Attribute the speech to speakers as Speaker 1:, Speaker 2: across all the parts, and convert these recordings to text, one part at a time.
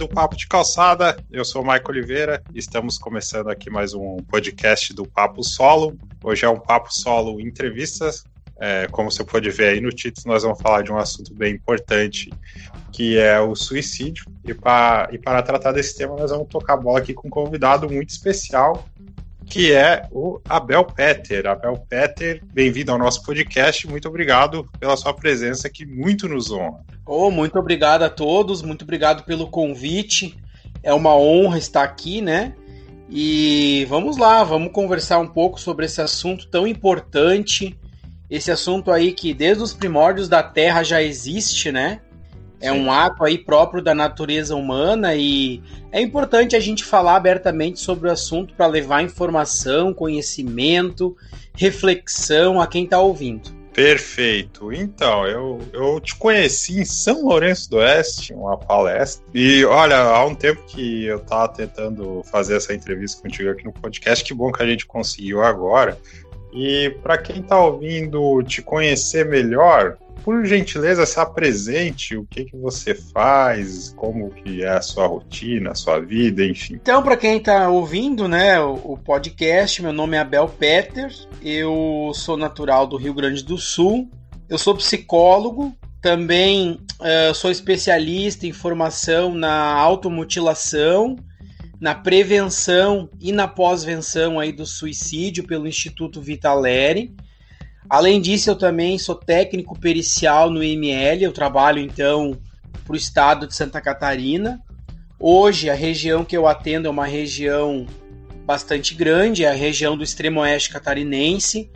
Speaker 1: do Papo de Calçada. Eu sou o Maico Oliveira. Estamos começando aqui mais um podcast do Papo Solo. Hoje é um Papo Solo entrevistas. É, como você pode ver aí no título, nós vamos falar de um assunto bem importante, que é o suicídio. E, pra, e para tratar desse tema, nós vamos tocar a bola aqui com um convidado muito especial, que é o Abel Peter. Abel Peter, bem-vindo ao nosso podcast. Muito obrigado pela sua presença, que muito nos honra.
Speaker 2: Oh, muito obrigado a todos, muito obrigado pelo convite. É uma honra estar aqui, né? E vamos lá, vamos conversar um pouco sobre esse assunto tão importante. Esse assunto aí que desde os primórdios da Terra já existe, né? É um ato aí próprio da natureza humana e é importante a gente falar abertamente sobre o assunto para levar informação, conhecimento, reflexão a quem está ouvindo.
Speaker 1: Perfeito. Então, eu, eu te conheci em São Lourenço do Oeste, uma palestra. E olha, há um tempo que eu estava tentando fazer essa entrevista contigo aqui no podcast. Que bom que a gente conseguiu agora. E para quem está ouvindo te conhecer melhor, por gentileza, se apresente, o que, que você faz, como que é a sua rotina, a sua vida, enfim.
Speaker 2: Então, para quem está ouvindo, né, o, podcast, meu nome é Abel Peter, eu sou natural do Rio Grande do Sul, eu sou psicólogo, também uh, sou especialista em formação na automutilação, na prevenção e na pós-venção aí do suicídio pelo Instituto Vitaleri. Além disso, eu também sou técnico pericial no IML, eu trabalho então para o estado de Santa Catarina. Hoje, a região que eu atendo é uma região bastante grande, é a região do extremo oeste catarinense,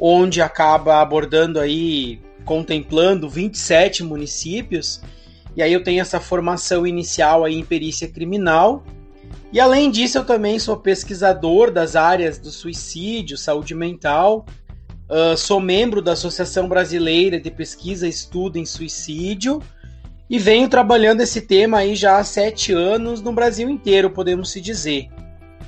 Speaker 2: onde acaba abordando aí, contemplando 27 municípios. E aí eu tenho essa formação inicial aí em perícia criminal. E além disso, eu também sou pesquisador das áreas do suicídio, saúde mental Uh, sou membro da Associação Brasileira de Pesquisa e Estudo em Suicídio e venho trabalhando esse tema aí já há sete anos no Brasil inteiro, podemos se dizer.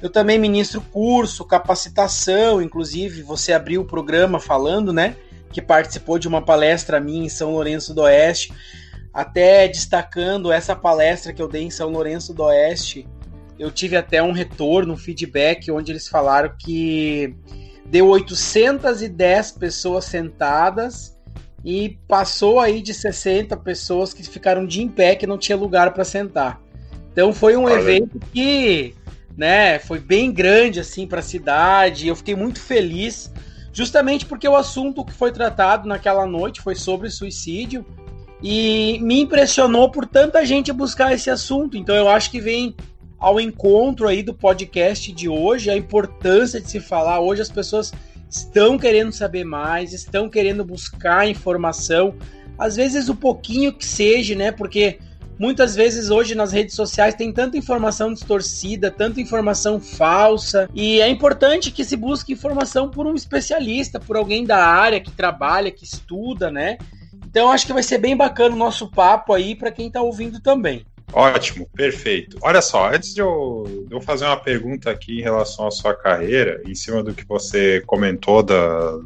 Speaker 2: Eu também ministro curso, capacitação, inclusive você abriu o programa falando, né, que participou de uma palestra minha em São Lourenço do Oeste, até destacando essa palestra que eu dei em São Lourenço do Oeste. Eu tive até um retorno, um feedback, onde eles falaram que deu 810 pessoas sentadas e passou aí de 60 pessoas que ficaram de em pé que não tinha lugar para sentar. Então foi um Olha. evento que, né, foi bem grande assim para a cidade. Eu fiquei muito feliz, justamente porque o assunto que foi tratado naquela noite foi sobre suicídio e me impressionou por tanta gente buscar esse assunto. Então eu acho que vem ao encontro aí do podcast de hoje, a importância de se falar. Hoje as pessoas estão querendo saber mais, estão querendo buscar informação, às vezes o pouquinho que seja, né? Porque muitas vezes hoje nas redes sociais tem tanta informação distorcida, tanta informação falsa, e é importante que se busque informação por um especialista, por alguém da área que trabalha, que estuda, né? Então acho que vai ser bem bacana o nosso papo aí para quem está ouvindo também.
Speaker 1: Ótimo, perfeito. Olha só, antes de eu, de eu, fazer uma pergunta aqui em relação à sua carreira, em cima do que você comentou da,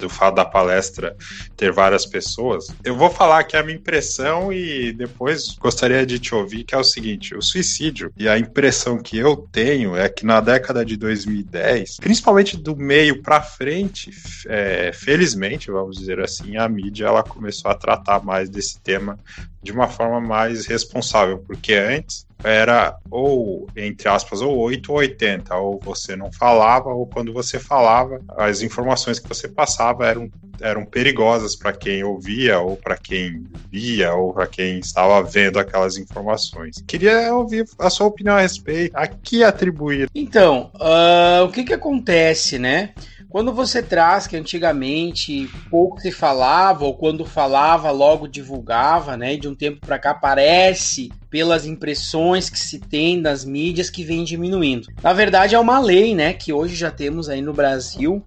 Speaker 1: do fato da palestra ter várias pessoas, eu vou falar aqui a minha impressão e depois gostaria de te ouvir, que é o seguinte: o suicídio e a impressão que eu tenho é que na década de 2010, principalmente do meio para frente, é, felizmente, vamos dizer assim, a mídia ela começou a tratar mais desse tema de uma forma mais responsável, porque antes era ou, entre aspas, ou 8 ou 80, ou você não falava, ou quando você falava, as informações que você passava eram, eram perigosas para quem ouvia, ou para quem via, ou para quem estava vendo aquelas informações. Queria ouvir a sua opinião a respeito, a que atribuir.
Speaker 2: Então, uh, o que que acontece, né? Quando você traz que antigamente pouco se falava, ou quando falava, logo divulgava, né? De um tempo para cá parece, pelas impressões que se tem das mídias, que vem diminuindo. Na verdade, é uma lei, né? Que hoje já temos aí no Brasil.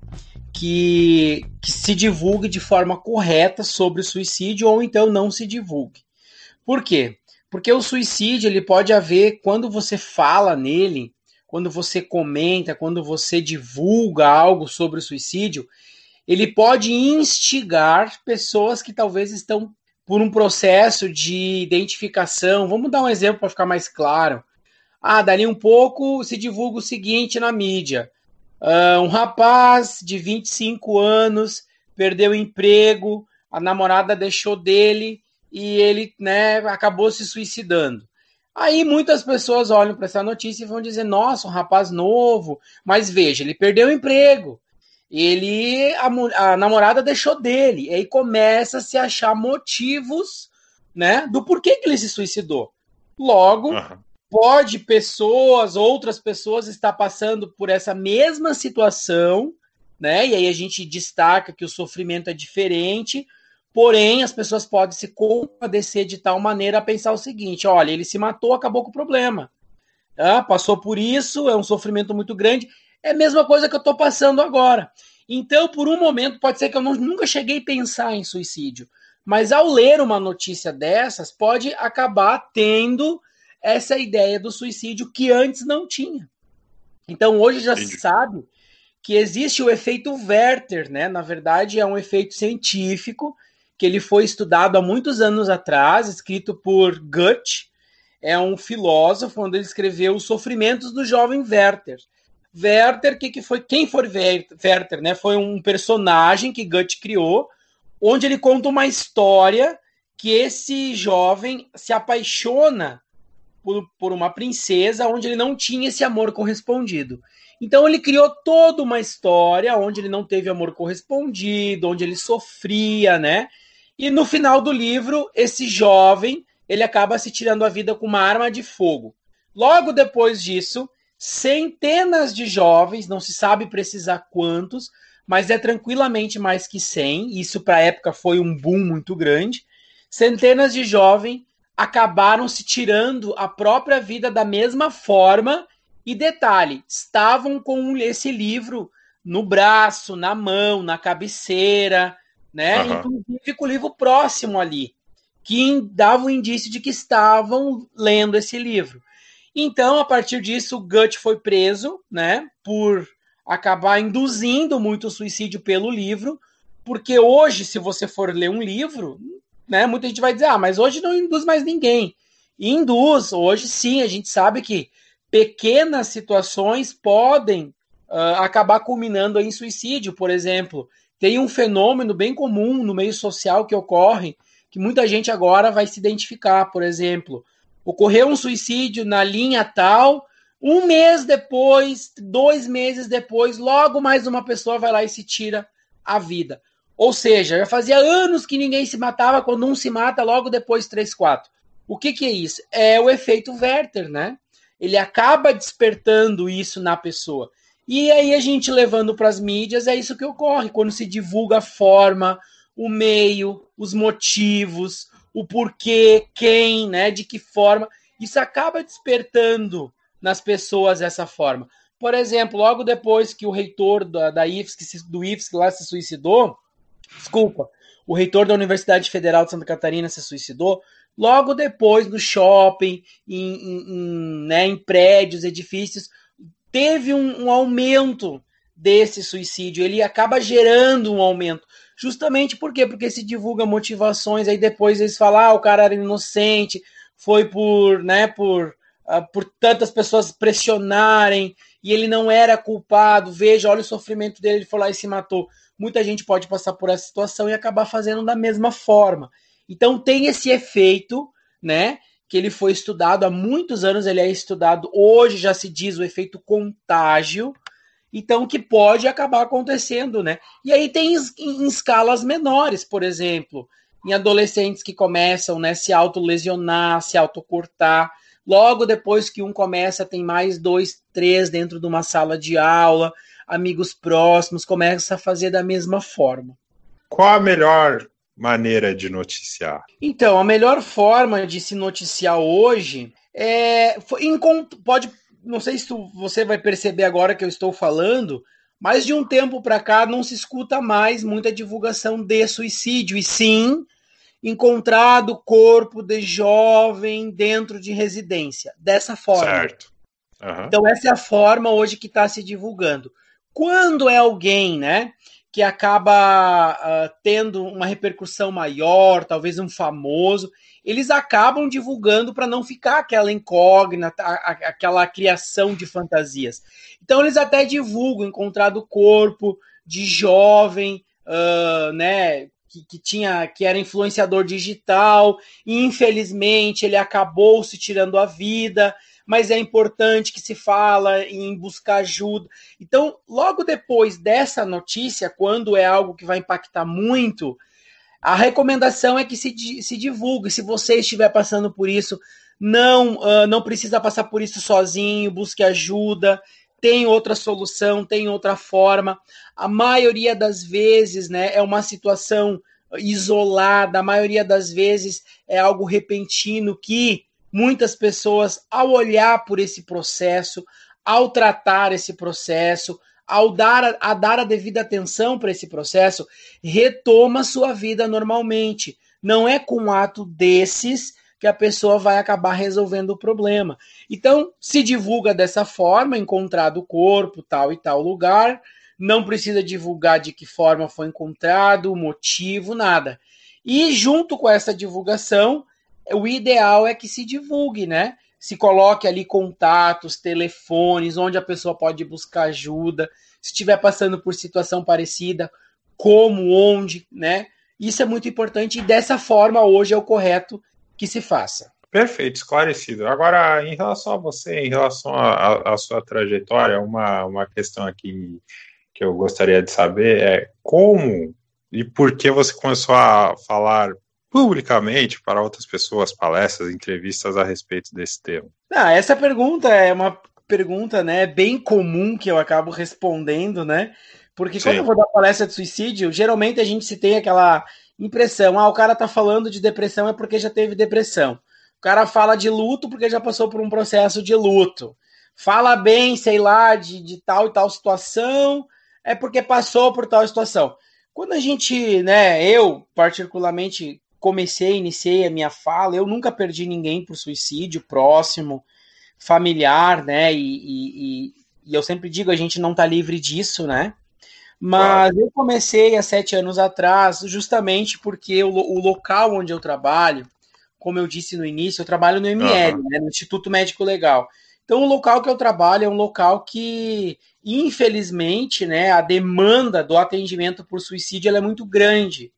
Speaker 2: Que, que se divulgue de forma correta sobre o suicídio ou então não se divulgue. Por quê? Porque o suicídio ele pode haver quando você fala nele, quando você comenta, quando você divulga algo sobre o suicídio, ele pode instigar pessoas que talvez estão por um processo de identificação. Vamos dar um exemplo para ficar mais claro. Ah, dali um pouco se divulga o seguinte na mídia: uh, um rapaz de 25 anos perdeu o emprego, a namorada deixou dele e ele né, acabou se suicidando. Aí muitas pessoas olham para essa notícia e vão dizer: nossa, um rapaz novo, mas veja, ele perdeu o emprego. Ele a, a namorada deixou dele. E aí começa a se achar motivos, né, do porquê que ele se suicidou. Logo, uhum. pode pessoas, outras pessoas estar passando por essa mesma situação, né? E aí a gente destaca que o sofrimento é diferente, Porém, as pessoas podem se compadecer de tal maneira a pensar o seguinte: olha, ele se matou, acabou com o problema. Ah, passou por isso, é um sofrimento muito grande. É a mesma coisa que eu estou passando agora. Então, por um momento, pode ser que eu não, nunca cheguei a pensar em suicídio. Mas ao ler uma notícia dessas, pode acabar tendo essa ideia do suicídio que antes não tinha. Então, hoje já se sabe que existe o efeito Werther, né? Na verdade, é um efeito científico que ele foi estudado há muitos anos atrás, escrito por Goethe, é um filósofo, onde ele escreveu Os Sofrimentos do Jovem Werther. Werther, que, que foi quem foi Werther, né? Foi um personagem que Goethe criou, onde ele conta uma história que esse jovem se apaixona por, por uma princesa onde ele não tinha esse amor correspondido. Então ele criou toda uma história onde ele não teve amor correspondido, onde ele sofria, né? E no final do livro, esse jovem, ele acaba se tirando a vida com uma arma de fogo. Logo depois disso, centenas de jovens, não se sabe precisar quantos, mas é tranquilamente mais que 100. Isso para a época foi um boom muito grande. Centenas de jovens acabaram se tirando a própria vida da mesma forma. E detalhe, estavam com esse livro no braço, na mão, na cabeceira, né? Uhum. Inclusive com o livro próximo ali, que dava um indício de que estavam lendo esse livro. Então, a partir disso, o Gut foi preso, né? Por acabar induzindo muito o suicídio pelo livro, porque hoje, se você for ler um livro, né? Muita gente vai dizer, ah, mas hoje não induz mais ninguém. E induz, hoje sim, a gente sabe que pequenas situações podem uh, acabar culminando em suicídio, por exemplo tem um fenômeno bem comum no meio social que ocorre, que muita gente agora vai se identificar. Por exemplo, ocorreu um suicídio na linha tal, um mês depois, dois meses depois, logo mais uma pessoa vai lá e se tira a vida. Ou seja, já fazia anos que ninguém se matava, quando um se mata, logo depois, três, quatro. O que, que é isso? É o efeito Werther, né? Ele acaba despertando isso na pessoa. E aí a gente levando para as mídias, é isso que ocorre quando se divulga a forma, o meio, os motivos, o porquê, quem, né, de que forma. Isso acaba despertando nas pessoas essa forma. Por exemplo, logo depois que o reitor da, da IFSC, do IFSC lá se suicidou, desculpa, o reitor da Universidade Federal de Santa Catarina se suicidou, logo depois no shopping, em, em, né, em prédios, edifícios, teve um, um aumento desse suicídio, ele acaba gerando um aumento. Justamente por quê? Porque se divulga motivações, aí depois eles falam, ah, o cara era inocente, foi por, né, por, uh, por tantas pessoas pressionarem, e ele não era culpado, veja, olha o sofrimento dele, ele foi lá e se matou. Muita gente pode passar por essa situação e acabar fazendo da mesma forma. Então tem esse efeito, né, que ele foi estudado há muitos anos, ele é estudado hoje, já se diz o efeito contágio, então que pode acabar acontecendo, né? E aí tem em, escalas menores, por exemplo, em adolescentes que começam, né, se autolesionar, se autocortar, logo depois que um começa, tem mais dois, três dentro de uma sala de aula, amigos próximos, começa a fazer da mesma forma.
Speaker 1: Qual a melhor maneira de noticiar?
Speaker 2: Então, a melhor forma de se noticiar hoje é. Pode. Não sei se tu, você vai perceber agora que eu estou falando, mas de um tempo para cá não se escuta mais muita divulgação de suicídio, e sim encontrado corpo de jovem dentro de residência. Dessa forma. Certo. Uhum. Então, essa é a forma hoje que está se divulgando. Quando é alguém, né? Que acaba uh, tendo uma repercussão maior, talvez um famoso, eles acabam divulgando para não ficar aquela incógnita, aquela criação de fantasias. Então eles até divulgam encontrado corpo de jovem, uh, né, que, que, tinha, que era influenciador digital, e infelizmente ele acabou se tirando a vida, mas é importante que se fala em buscar ajuda. Então, logo depois dessa notícia, quando é algo que vai impactar muito, a recomendação é que se, se divulgue. Se você estiver passando por isso, não, uh, não precisa passar por isso sozinho, busque ajuda, tem outra solução, tem outra forma. A maioria das vezes né, é uma situação isolada, a maioria das vezes é algo repentino que muitas pessoas, ao olhar por esse processo, ao tratar esse processo, ao dar a, dar a devida atenção para esse processo, retoma sua vida normalmente. Não é com um ato desses que a pessoa vai acabar resolvendo o problema. Então, se divulga dessa forma, encontrado o corpo, tal e tal lugar, não precisa divulgar de que forma foi encontrado, o motivo, nada. E junto com essa divulgação, o ideal é que se divulgue, né? se coloque ali contatos, telefones, onde a pessoa pode buscar ajuda, se estiver passando por situação parecida, como, onde, né? Isso é muito importante e dessa forma hoje é o correto que se faça.
Speaker 1: Perfeito, esclarecido. Agora, em relação a você, em relação à sua trajetória, uma, uma questão aqui que eu gostaria de saber é como e por que você começou a falar publicamente para outras pessoas, palestras, entrevistas a respeito desse tema?
Speaker 2: Ah, essa pergunta é uma pergunta, né, bem comum que eu acabo respondendo, né? Porque Sim. quando eu vou dar palestra de suicídio, geralmente a gente se tem aquela impressão, ah, o cara tá falando de depressão é porque já teve depressão. O cara fala de luto porque já passou por um processo de luto. Fala bem, sei lá, de, de tal e tal situação, é porque passou por tal situação. Quando a gente, né, eu particularmente comecei, iniciei a minha fala, eu nunca perdi ninguém por suicídio próximo, familiar, né? E, e, e eu sempre digo, a gente não tá livre disso, né? Mas claro. eu comecei há sete anos atrás, justamente porque o, o, local onde eu trabalho, como eu disse no início, eu trabalho no ML, uhum. né, no Instituto Médico Legal. Então, o local que eu trabalho é um local que, infelizmente, né, a demanda do atendimento por suicídio é muito grande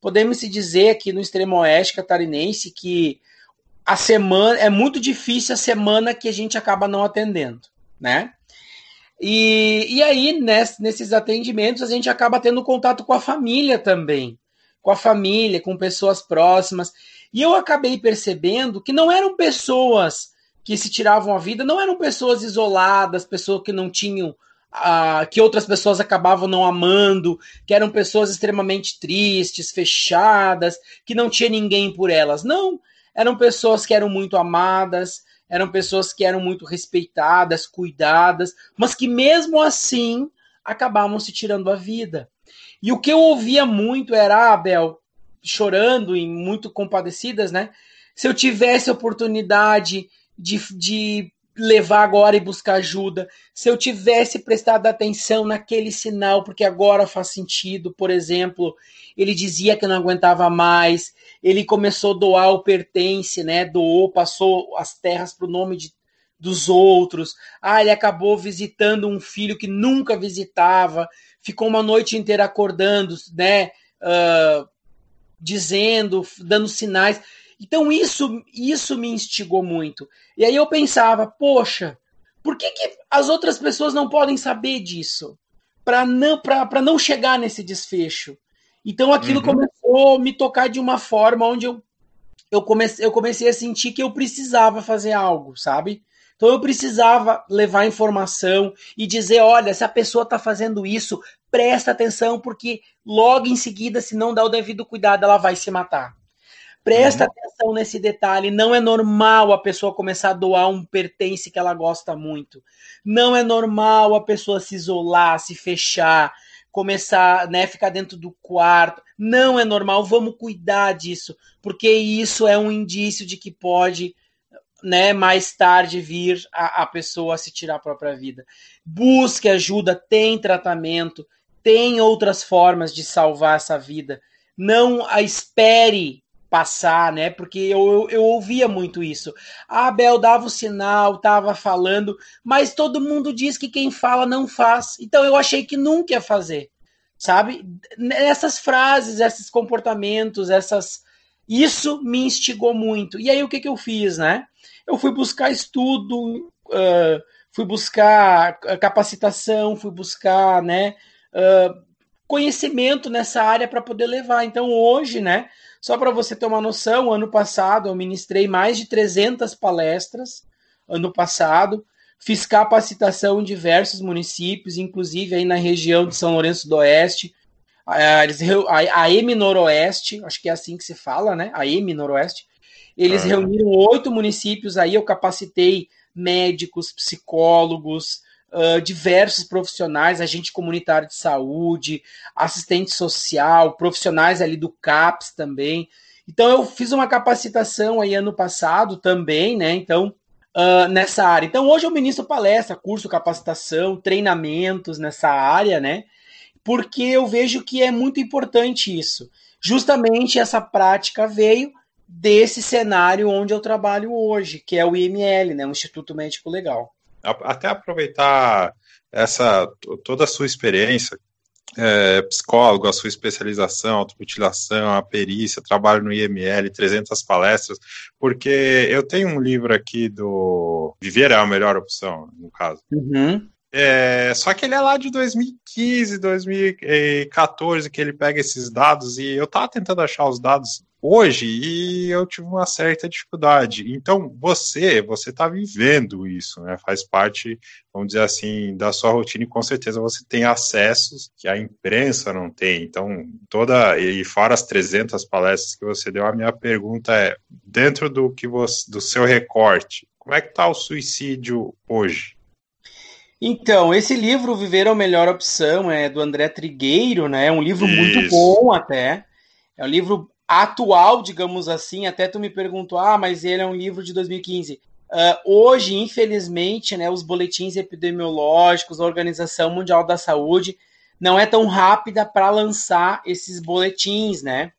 Speaker 2: podemos se dizer aqui no extremo oeste catarinense que a semana é muito difícil a semana que a gente acaba não atendendo, né? E, e aí, nesses atendimentos, a gente acaba tendo contato com a família também, com a família, com pessoas próximas. E eu acabei percebendo que não eram pessoas que se tiravam a vida, não eram pessoas isoladas, pessoas que não tinham que outras pessoas acabavam não amando, que eram pessoas extremamente tristes, fechadas, que não tinha ninguém por elas. Não, eram pessoas que eram muito amadas, eram pessoas que eram muito respeitadas, cuidadas, mas que mesmo assim acabavam se tirando a vida. E o que eu ouvia muito era a ah, Abel chorando e muito compadecidas, né? Se eu tivesse oportunidade de, de levar agora e buscar ajuda, se eu tivesse prestado atenção naquele sinal, porque agora faz sentido, por exemplo, ele dizia que não aguentava mais, ele começou a doar o pertence, né? Doou, passou as terras para o nome de, dos outros. Ah, ele acabou visitando um filho que nunca visitava, ficou uma noite inteira acordando, né? Uh, dizendo, dando sinais. Então isso, isso me instigou muito. E aí eu pensava, poxa, por que, que as outras pessoas não podem saber disso? Para não, não chegar nesse desfecho. Então aquilo uhum. começou a me tocar de uma forma onde eu, eu, comecei, eu comecei a sentir que eu precisava fazer algo, sabe? Então eu precisava levar informação e dizer: olha, se a pessoa está fazendo isso, presta atenção, porque logo em seguida, se não dá o devido cuidado, ela vai se matar. Presta uhum. atenção nesse detalhe. Não é normal a pessoa começar a doar um pertence que ela gosta muito. Não é normal a pessoa se isolar, se fechar, começar, né, ficar dentro do quarto. Não é normal. Vamos cuidar disso, porque isso é um indício de que pode, né, mais tarde vir a, a pessoa a se tirar a própria vida. Busque ajuda, tem tratamento tem outras formas de salvar essa vida. Não a espere passar, né? Porque eu, eu, eu, ouvia muito isso. A Abel dava o sinal, tava falando, mas todo mundo diz que quem fala não faz. Então eu achei que nunca ia fazer, sabe? Essas frases, esses comportamentos, essas. Isso me instigou muito. E aí o que, que eu fiz, né? Eu fui buscar estudo, uh, fui buscar capacitação, fui buscar, né? Uh, conhecimento nessa área para poder levar. Então hoje, né? Só para você ter uma noção, ano passado eu ministrei mais de 300 palestras, ano passado, fiz capacitação em diversos municípios, inclusive aí na região de São Lourenço do Oeste, a EMI Noroeste, acho que é assim que se fala, né? A EMI Noroeste. Eles reuniram oito municípios aí, eu capacitei médicos, psicólogos, uh, diversos profissionais, agente comunitário de saúde, assistente social, profissionais ali do CAPS também. Então eu fiz uma capacitação aí ano passado também, né? Então, uh, nessa área. Então hoje eu ministro palestra, curso, capacitação, treinamentos nessa área, né? Porque eu vejo que é muito importante isso. Justamente essa prática veio desse cenário onde eu trabalho hoje, que é o IML, né, o Instituto Médico Legal
Speaker 1: até aproveitar essa toda a sua experiência, é, psicólogo, a sua especialização, automutilação, a perícia, trabalho no IML, 300 palestras, porque eu tenho um livro aqui do Viver é a melhor opção, no caso.
Speaker 2: Uhum.
Speaker 1: É, só que ele é lá de 2015, 2014 que ele pega esses dados e eu tava tentando achar os dados hoje e eu tive uma certa dificuldade. Então, você, você está vivendo isso, né? Faz parte, vamos dizer assim, da sua rotina e com certeza você tem acessos que a imprensa não tem. Então, toda e fora as 300 palestras que você deu, a minha pergunta é, dentro do que você, do seu recorte, como é que está o suicídio hoje?
Speaker 2: Então, esse livro Viver é a Melhor Opção é do André Trigueiro, né? É um livro Isso. muito bom até. É um livro atual, digamos assim. Até tu me perguntou, ah, mas ele é um livro de 2015. Uh, ah, hoje, infelizmente, né, os boletins epidemiológicos, a Organização Mundial da Saúde, não é tão rápida para lançar esses boletins, né?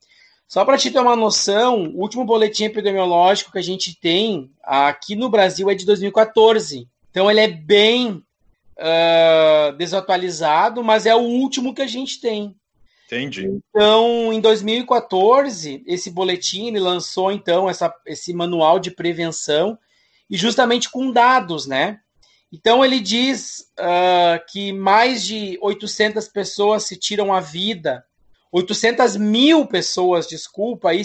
Speaker 2: Só para te ter uma noção, o último boletim epidemiológico que a gente tem aqui no Brasil é de 2014. Então ele é bem uh, desatualizado, mas é o último que a gente tem.
Speaker 1: Entendi.
Speaker 2: Então, em 2014, esse boletim ele lançou então essa, esse manual de prevenção e justamente com dados, né? Então ele diz uh, que mais de 800 pessoas se tiram a vida, 800 mil pessoas, desculpa, aí,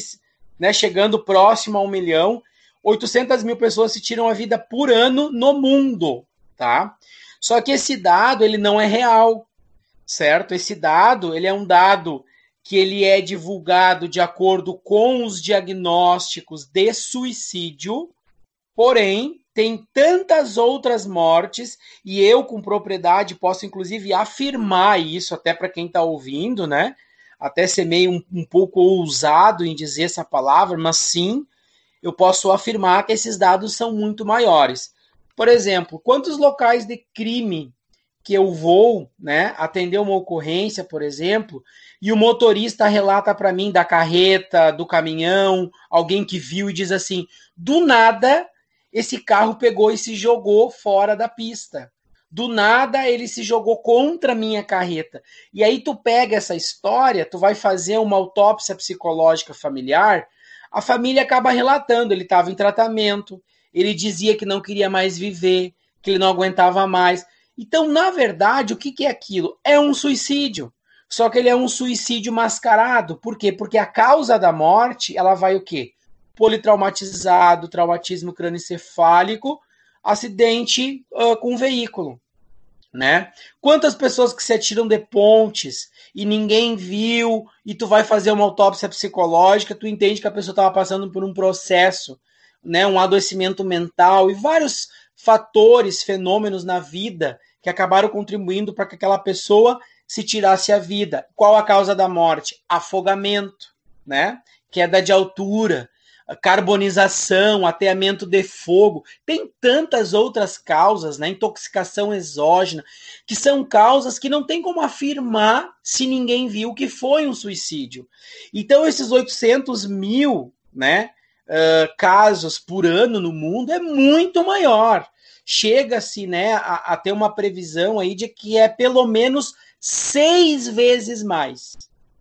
Speaker 2: né, chegando próximo a um milhão, 800 mil pessoas se tiram a vida por ano no mundo, tá? Só que esse dado ele não é real, certo? Esse dado ele é um dado que ele é divulgado de acordo com os diagnósticos de suicídio, porém tem tantas outras mortes e eu com propriedade posso inclusive afirmar isso até para quem está ouvindo, né? Até ser meio um, um pouco ousado em dizer essa palavra, mas sim, eu posso afirmar que esses dados são muito maiores. Por exemplo, quantos locais de crime que eu vou, né, atender uma ocorrência, por exemplo, e o motorista relata para mim da carreta, do caminhão, alguém que viu e diz assim: "Do nada, esse carro pegou e se jogou fora da pista. Do nada ele se jogou contra a minha carreta. E aí tu pega essa história, tu vai fazer uma autópsia psicológica familiar, a família acaba relatando, ele estava em tratamento, ele dizia que não queria mais viver, que ele não aguentava mais. Então, na verdade, o que, que é aquilo? É um suicídio. Só que ele é um suicídio mascarado. Por quê? Porque a causa da morte, ela vai o quê? Politraumatizado, traumatismo crânioencefálico, acidente uh, com veículo. Né? Quantas pessoas que se atiram de pontes e ninguém viu, e tu vai fazer uma autópsia psicológica, tu entende que a pessoa estava passando por um processo né, um adoecimento mental e vários fatores, fenômenos na vida que acabaram contribuindo para que aquela pessoa se tirasse a vida. Qual a causa da morte? Afogamento, né? Queda de altura. carbonização, ateamento de fogo, tem tantas outras causas, né? Intoxicação exógena, que são causas que não tem como afirmar se ninguém viu que foi um suicídio. Então, esses 800 mil, né? Uh, casos por ano no mundo é muito maior. Chega-se né, a, a ter uma previsão aí de que é pelo menos seis vezes mais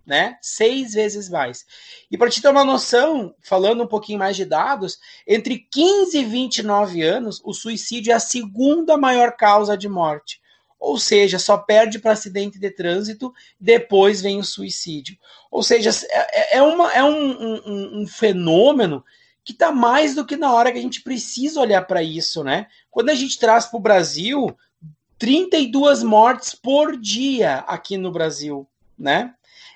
Speaker 2: né? Seis vezes mais. E para te ter uma noção, falando um pouquinho mais de dados, entre 15 e 29 anos, o suicídio é a segunda maior causa de morte. Ou seja, só perde para acidente de trânsito, depois vem o suicídio. Ou seja, é, é, uma, é um, um, um fenômeno que está mais do que na hora que a gente precisa olhar para isso, né? Quando a gente traz para o Brasil 32 mortes por dia aqui no Brasil, né?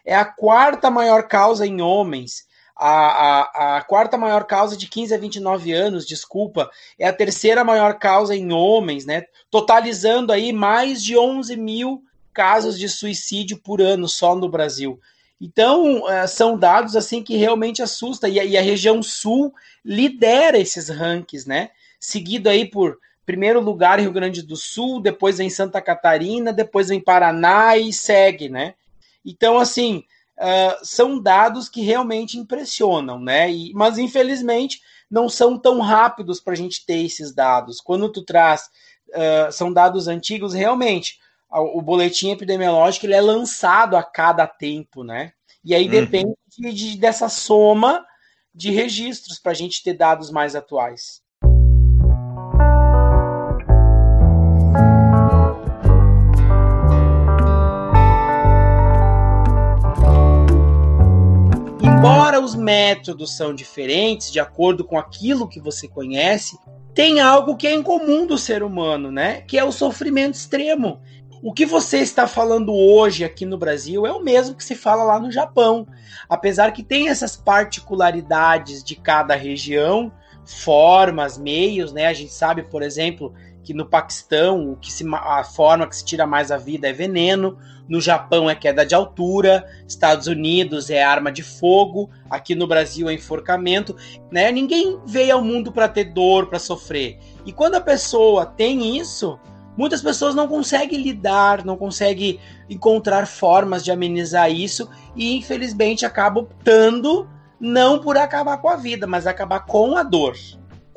Speaker 2: é a quarta maior causa em homens. A, a, a, quarta maior causa de 15 a 29 anos, desculpa, é a terceira maior causa em homens, né? Totalizando aí mais de 11 mil casos de suicídio por ano só no Brasil. Então, é, são dados assim que realmente assustam. E, a região sul lidera esses rankings, né? Seguido aí por primeiro lugar Rio Grande do Sul, depois vem Santa Catarina, depois vem Paraná e segue, né? Então, assim, uh, são dados que realmente impressionam, né? E, mas, infelizmente, não são tão rápidos para a gente ter esses dados. Quando tu traz, uh, são dados antigos, realmente, o boletim epidemiológico ele é lançado a cada tempo, né? E aí uhum. depende de, dessa soma de registros para a gente ter dados mais atuais. Os métodos são diferentes, de acordo com aquilo que você conhece, tem algo que é em comum do ser humano, né? Que é o sofrimento extremo. O que você está falando hoje aqui no Brasil é o mesmo que se fala lá no Japão. Apesar que tem essas particularidades de cada região, formas, meios, né? A gente sabe, por exemplo, que no Paquistão o que se, a forma que se tira mais a vida é veneno, no Japão é queda de altura, Estados Unidos é arma de fogo, aqui no Brasil é enforcamento, né? Ninguém veio ao mundo para ter dor, para sofrer. E quando a pessoa tem isso, muitas pessoas não conseguem lidar, não conseguem encontrar formas de amenizar isso e infelizmente acabam optando não por acabar com a vida, mas acabar com a dor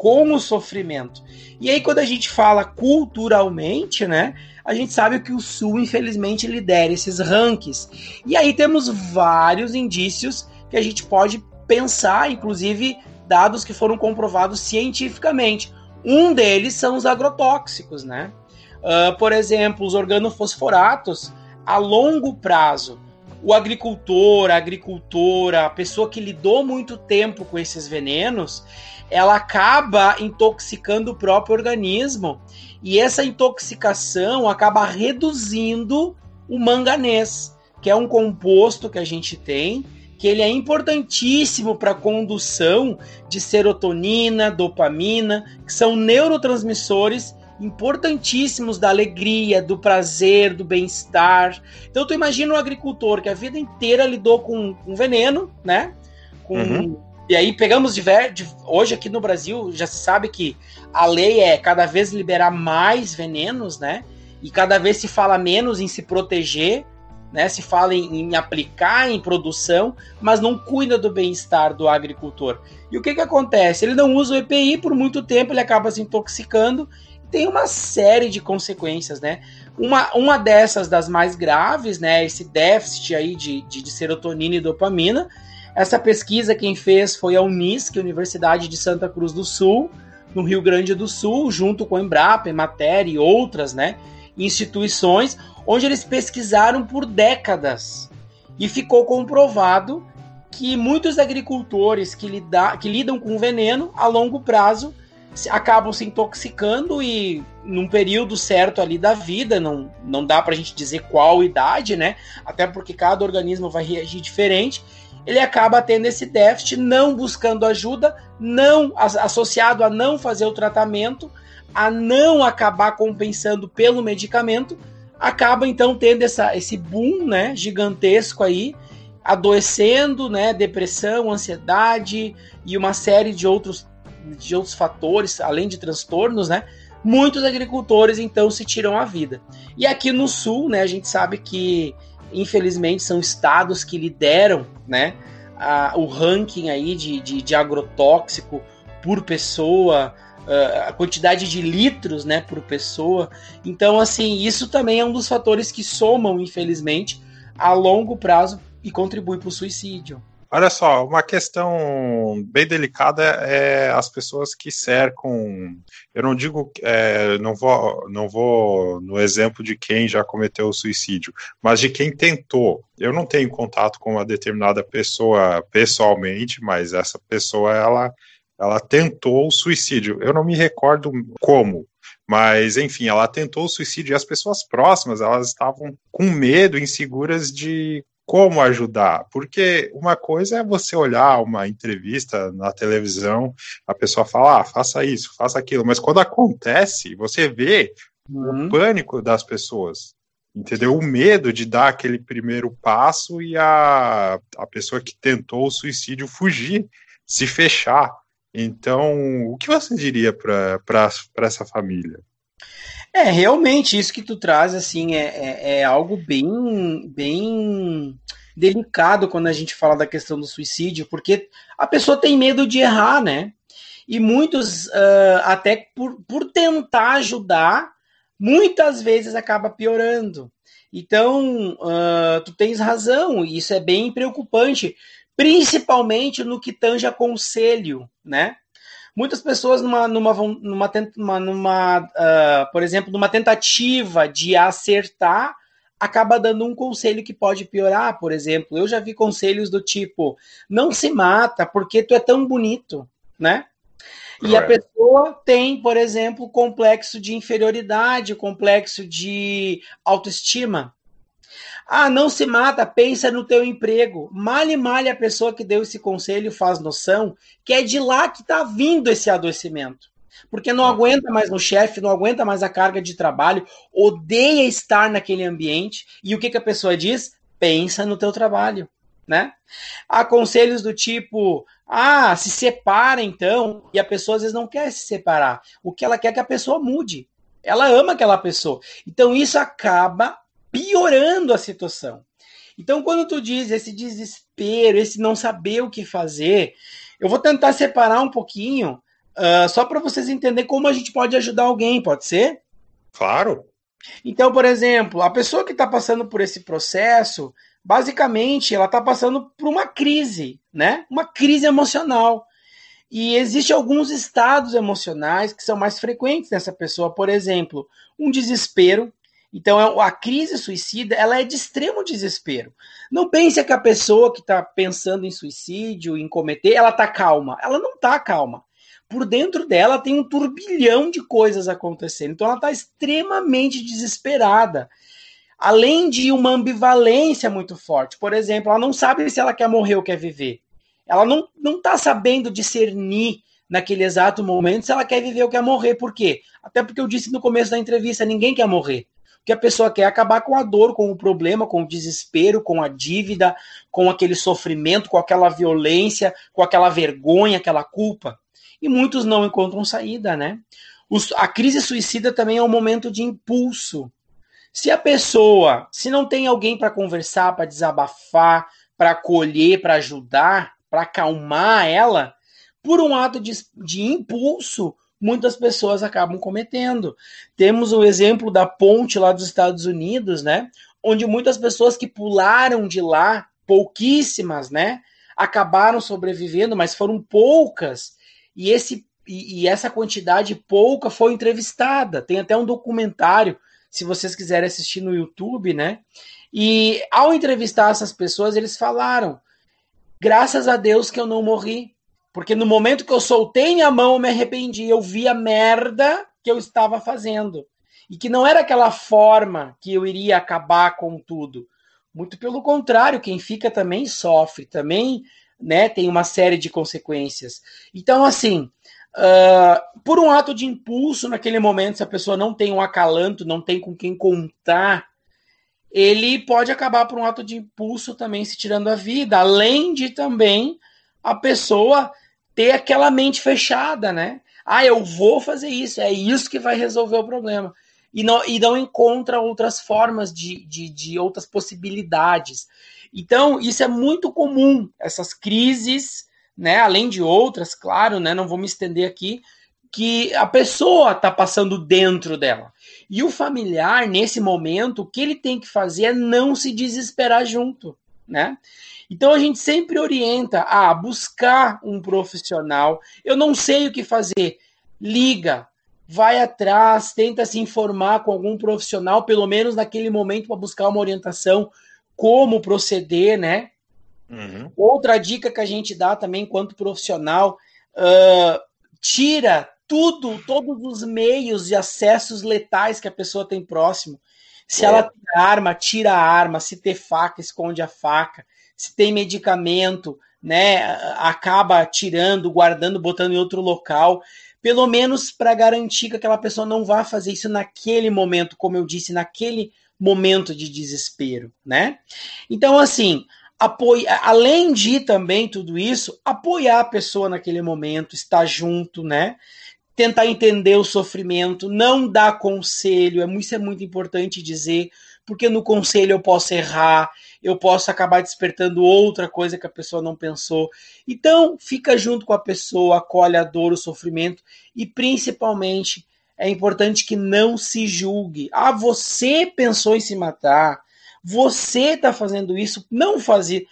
Speaker 2: com o sofrimento. E aí, quando a gente fala culturalmente, né? A gente sabe que o Sul, infelizmente, lidera esses rankings. E aí temos vários indícios que a gente pode pensar, inclusive dados que foram comprovados cientificamente. Um deles são os agrotóxicos, né? Uh, por exemplo, os organofosforatos a longo prazo. O agricultor, a agricultora, a pessoa que lidou muito tempo com esses venenos, ela acaba intoxicando o próprio organismo e essa intoxicação acaba reduzindo o manganês, que é um composto que a gente tem, que ele é importantíssimo para a condução de serotonina, dopamina, que são neurotransmissores importantíssimos da alegria, do prazer, do bem-estar. Então tu imagina um agricultor que a vida inteira lidou com, com veneno, né? Com uhum e aí pegamos de, hoje aqui no Brasil já se sabe que a lei é cada vez liberar mais venenos, né? E cada vez se fala menos em se proteger, né? Se fala em, em aplicar em produção, mas não cuida do bem-estar do agricultor. E o que que acontece? Ele não usa o EPI por muito tempo, ele acaba se intoxicando. Tem uma série de consequências, né? Uma, uma dessas das mais graves, né? Esse déficit aí de, de, de serotonina e dopamina essa pesquisa quem fez foi a Unisc, Universidade de Santa Cruz do Sul, no Rio Grande do Sul, junto com a Embrapa, Emater e outras né, instituições, onde eles pesquisaram por décadas. E ficou comprovado que muitos agricultores que, lida, que lidam com veneno, a longo prazo, acabam se intoxicando e num período certo ali da vida, não, não dá para a gente dizer qual idade, né? Até porque cada organismo vai reagir diferente ele acaba tendo esse déficit, não buscando ajuda, não associado a não fazer o tratamento, a não acabar compensando pelo medicamento, acaba então tendo essa, esse boom né, gigantesco aí adoecendo, né, depressão, ansiedade e uma série de outros, de outros fatores, além de transtornos, né, muitos agricultores então se tiram a vida. E aqui no sul, né, a gente sabe que infelizmente são estados que lideram, né, a, o ranking aí de, de, de agrotóxico por pessoa, a quantidade de litros, né, por pessoa. Então, assim, isso também é um dos fatores que somam, infelizmente, a longo prazo e contribui para o suicídio.
Speaker 1: Olha só, uma questão bem delicada é as pessoas que cercam. Eu não digo, é, não vou, não vou no exemplo de quem já cometeu o suicídio, mas de quem tentou. Eu não tenho contato com uma determinada pessoa pessoalmente, mas essa pessoa ela, ela tentou o suicídio. Eu não me recordo como, mas, enfim, ela tentou o suicídio e as pessoas próximas, elas estavam com medo, inseguras de como ajudar, porque uma coisa é você olhar uma entrevista na televisão, a pessoa fala, ah, faça isso, faça aquilo, mas quando acontece, você vê uhum. o pânico das pessoas, entendeu? O medo de dar aquele primeiro passo e a, a pessoa que tentou o suicídio fugir, se fechar. Então, o que você diria para essa família?
Speaker 2: É, realmente, isso que tu traz, assim, é, é, é, algo bem, bem delicado quando a gente fala da questão do suicídio, porque a pessoa tem medo de errar, né? E muitos, uh, até por, por tentar ajudar, muitas vezes acaba piorando. Então, uh, tu tens razão, isso é bem preocupante, principalmente no que tange a conselho, né? Muitas pessoas, numa, numa, numa, numa, numa uh, por exemplo, numa tentativa de acertar, acaba dando um conselho que pode piorar. Por exemplo, eu já vi conselhos do tipo: não se mata porque tu é tão bonito, né? E a pessoa tem, por exemplo, complexo de inferioridade, complexo de autoestima. Ah, não se mata, pensa no teu emprego. Male, male a pessoa que deu esse conselho faz noção que é de lá que está vindo esse adoecimento. Porque não aguenta mais no chefe, não aguenta mais a carga de trabalho, odeia estar naquele ambiente. E o que, que a pessoa diz? Pensa no teu trabalho, né? Há conselhos do tipo, ah, se separa então, e a pessoa às vezes não quer se separar. O que ela quer é que a pessoa mude. Ela ama aquela pessoa. Então isso acaba piorando a situação. Então, quando tu diz esse desespero, esse não saber o que fazer, eu vou tentar separar um pouquinho, uh, só para vocês entenderem como a gente pode ajudar alguém, pode ser?
Speaker 1: Claro.
Speaker 2: Então, por exemplo, a pessoa que está passando por esse processo, basicamente, ela está passando por uma crise, né? Uma crise emocional. E existem alguns estados emocionais que são mais frequentes nessa pessoa, por exemplo, um desespero, então, é a crise suicida ela é de extremo desespero. Não pense que a pessoa que está pensando em suicídio, em cometer, ela está calma. Ela não está calma. Por dentro dela tem um turbilhão de coisas acontecendo. Então, ela está extremamente desesperada. Além de uma ambivalência muito forte. Por exemplo, ela não sabe se ela quer morrer ou quer viver. Ela não está sabendo discernir naquele exato momento se ela quer viver ou quer morrer. Por quê? Até porque eu disse no começo da entrevista: ninguém quer morrer que a pessoa quer acabar com a dor, com o problema, com o desespero, com a dívida, com aquele sofrimento, com aquela violência, com aquela vergonha, aquela culpa. E muitos não encontram saída, né? a crise suicida também é um momento de impulso. Se a pessoa, se não tem alguém para conversar, para desabafar, para acolher, para ajudar, para acalmar ela, por um ato de, de impulso, muitas pessoas acabam cometendo. Temos o exemplo da ponte lá dos Estados Unidos, né? Onde muitas pessoas que pularam de lá, pouquíssimas, né? Acabaram sobrevivendo, mas foram poucas. E, esse, e, e essa quantidade pouca foi entrevistada. Tem até um documentário, se vocês quiserem assistir no YouTube, né? E ao entrevistar essas pessoas, eles falaram: graças a Deus que eu não morri, porque no momento que eu soltei minha mão, eu me arrependi. Eu vi a merda que eu estava fazendo. E que não era aquela forma que eu iria acabar com tudo. Muito pelo contrário, quem fica também sofre, também né, tem uma série de consequências. Então, assim, uh, por um ato de impulso naquele momento, se a pessoa não tem um acalanto, não tem com quem contar, ele pode acabar por um ato de impulso também se tirando a vida, além de também a pessoa ter aquela mente fechada, né? Ah, eu vou fazer isso, é isso que vai resolver o problema. E não, e não encontra outras formas de, de, de outras possibilidades. Então, isso é muito comum, essas crises, né? Além de outras, claro, né? Não vou me estender aqui, que a pessoa está passando dentro dela. E o familiar, nesse momento, o que ele tem que fazer é não se desesperar junto, né? Então a gente sempre orienta a buscar um profissional. Eu não sei o que fazer. Liga, vai atrás, tenta se informar com algum profissional, pelo menos naquele momento, para buscar uma orientação, como proceder, né? Uhum. Outra dica que a gente dá também, enquanto profissional, uh, tira tudo, todos os meios e acessos letais que a pessoa tem próximo. Se é. ela tem arma, tira a arma. Se tem faca, esconde a faca. Se tem medicamento, né, acaba tirando, guardando, botando em outro local. Pelo menos para garantir que aquela pessoa não vá fazer isso naquele momento, como eu disse, naquele momento de desespero, né? Então, assim, apoia, além de também tudo isso, apoiar a pessoa naquele momento, estar junto, né? Tentar entender o sofrimento, não dar conselho, é isso é muito importante dizer, porque no conselho eu posso errar, eu posso acabar despertando outra coisa que a pessoa não pensou. Então, fica junto com a pessoa, acolhe a dor, o sofrimento e principalmente é importante que não se julgue. Ah, você pensou em se matar, você está fazendo isso, não fazer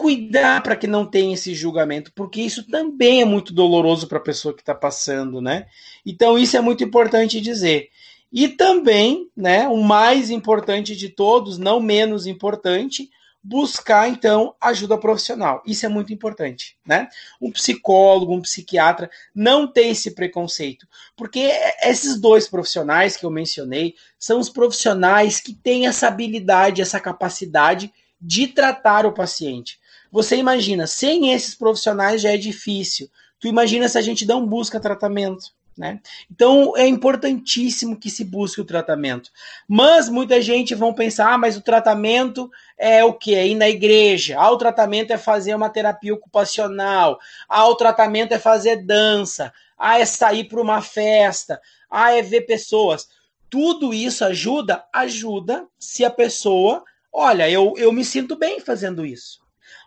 Speaker 2: cuidar para que não tenha esse julgamento, porque isso também é muito doloroso para a pessoa que está passando, né? Então isso é muito importante dizer. E também, né, o mais importante de todos, não menos importante, buscar então ajuda profissional. Isso é muito importante, né? Um psicólogo, um psiquiatra não tem esse preconceito, porque esses dois profissionais que eu mencionei são os profissionais que têm essa habilidade, essa capacidade de tratar o paciente. Você imagina, sem esses profissionais já é difícil. Tu imagina se a gente não busca tratamento. Né? Então é importantíssimo que se busque o tratamento. Mas muita gente vão pensar: ah, mas o tratamento é o que? É ir na igreja. Ah, o tratamento é fazer uma terapia ocupacional. Ah, o tratamento é fazer dança. Ah, é sair para uma festa. Ah, é ver pessoas. Tudo isso ajuda? Ajuda se a pessoa, olha, eu, eu me sinto bem fazendo isso.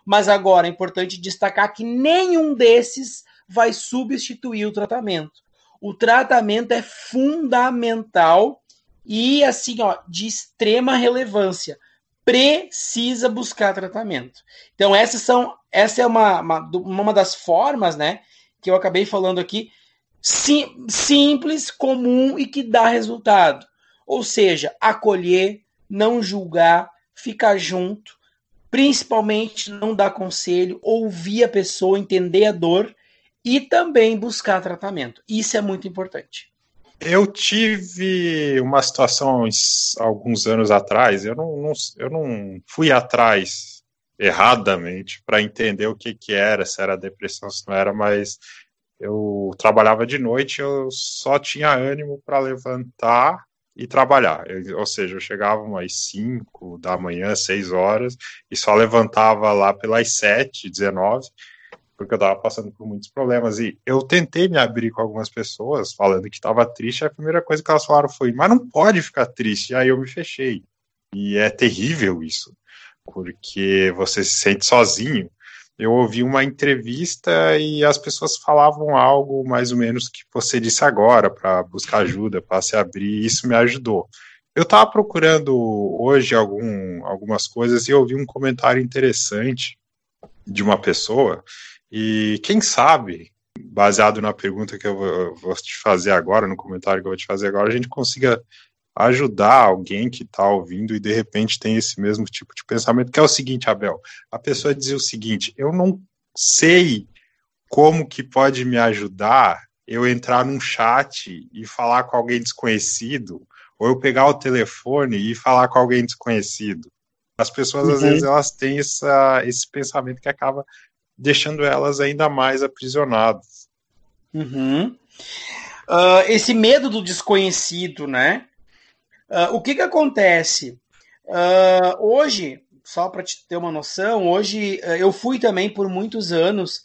Speaker 2: Mas agora é importante destacar que nenhum desses vai substituir o tratamento. O tratamento é fundamental e assim, ó, de extrema relevância. Precisa buscar tratamento. Então, essas são, essa é uma, uma, uma das formas, né, que eu acabei falando aqui, sim, simples, comum e que dá resultado. Ou seja, acolher, não julgar, ficar junto, principalmente não dar conselho, ouvir a pessoa, entender a dor e também buscar tratamento. Isso é muito importante.
Speaker 1: Eu tive uma situação alguns anos atrás, eu não, não eu não fui atrás erradamente para entender o que, que era, se era depressão, se não era, mas eu trabalhava de noite, eu só tinha ânimo para levantar e trabalhar. Eu, ou seja, eu chegava umas 5 da manhã, 6 horas, e só levantava lá pelas 7, 19, porque eu estava passando por muitos problemas. E eu tentei me abrir com algumas pessoas, falando que estava triste, a primeira coisa que elas falaram foi: mas não pode ficar triste. E aí eu me fechei. E é terrível isso, porque você se sente sozinho eu ouvi uma entrevista e as pessoas falavam algo mais ou menos que você disse agora, para buscar ajuda, para se abrir, e isso me ajudou. Eu estava procurando hoje algum, algumas coisas e ouvi um comentário interessante de uma pessoa, e quem sabe, baseado na pergunta que eu vou, vou te fazer agora, no comentário que eu vou te fazer agora, a gente consiga ajudar alguém que está ouvindo e de repente tem esse mesmo tipo de pensamento, que é o seguinte, Abel, a pessoa dizia o seguinte, eu não sei como que pode me ajudar eu entrar num chat e falar com alguém desconhecido, ou eu pegar o telefone e falar com alguém desconhecido. As pessoas, uhum. às vezes, elas têm essa, esse pensamento que acaba deixando elas ainda mais aprisionadas.
Speaker 2: Uhum. Uh, esse medo do desconhecido, né? Uh, o que que acontece? Uh, hoje, só para te ter uma noção, hoje uh, eu fui também por muitos anos,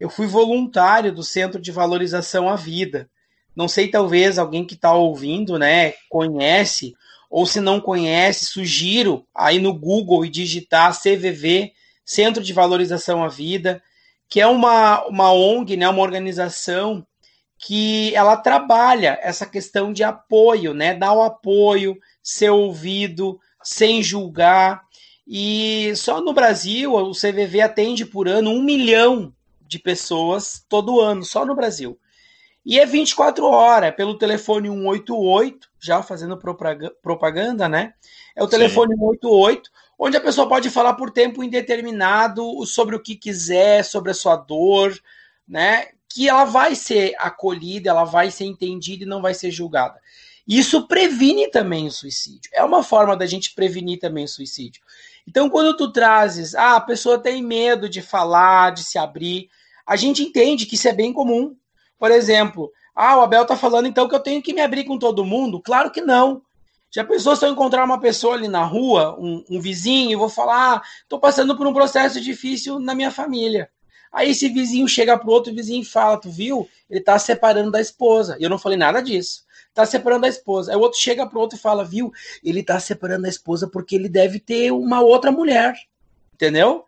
Speaker 2: eu fui voluntário do Centro de Valorização à Vida. Não sei, talvez alguém que está ouvindo, né, conhece, ou se não conhece, sugiro aí no Google e digitar CVV, Centro de Valorização à Vida, que é uma, uma ONG, né, uma organização que ela trabalha essa questão de apoio, né, dar o apoio, ser ouvido, sem julgar. E só no Brasil, o CVV atende por ano um milhão de pessoas todo ano, só no Brasil. E é 24 horas, é pelo telefone 188, já fazendo propaganda, né? É o telefone Sim. 188, onde a pessoa pode falar por tempo indeterminado sobre o que quiser, sobre a sua dor, né? Que ela vai ser acolhida, ela vai ser entendida e não vai ser julgada. Isso previne também o suicídio. É uma forma da gente prevenir também o suicídio. Então, quando tu trazes, ah, a pessoa tem medo de falar, de se abrir, a gente entende que isso é bem comum. Por exemplo, ah, o Abel tá falando então que eu tenho que me abrir com todo mundo? Claro que não. Já pensou se eu encontrar uma pessoa ali na rua, um, um vizinho, e vou falar, ah, tô passando por um processo difícil na minha família. Aí esse vizinho chega pro outro vizinho e fala, tu viu? Ele tá separando da esposa. E eu não falei nada disso. Tá separando da esposa. Aí o outro chega pro outro e fala, viu? Ele tá separando da esposa porque ele deve ter uma outra mulher. Entendeu?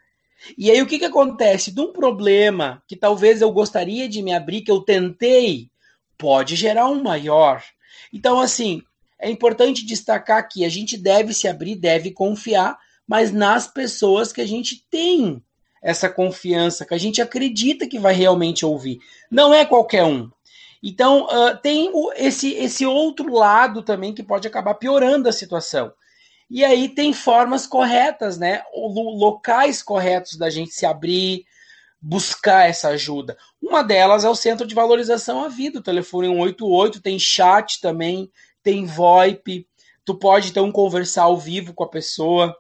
Speaker 2: E aí o que, que acontece? De um problema que talvez eu gostaria de me abrir, que eu tentei, pode gerar um maior. Então, assim, é importante destacar que a gente deve se abrir, deve confiar, mas nas pessoas que a gente tem essa confiança, que a gente acredita que vai realmente ouvir. Não é qualquer um. Então, uh, tem esse, esse outro lado também que pode acabar piorando a situação. E aí tem formas corretas, né? Locais corretos da gente se abrir, buscar essa ajuda. Uma delas é o Centro de Valorização à Vida, o telefone 188, tem chat também, tem VoIP, tu pode então conversar ao vivo com a pessoa,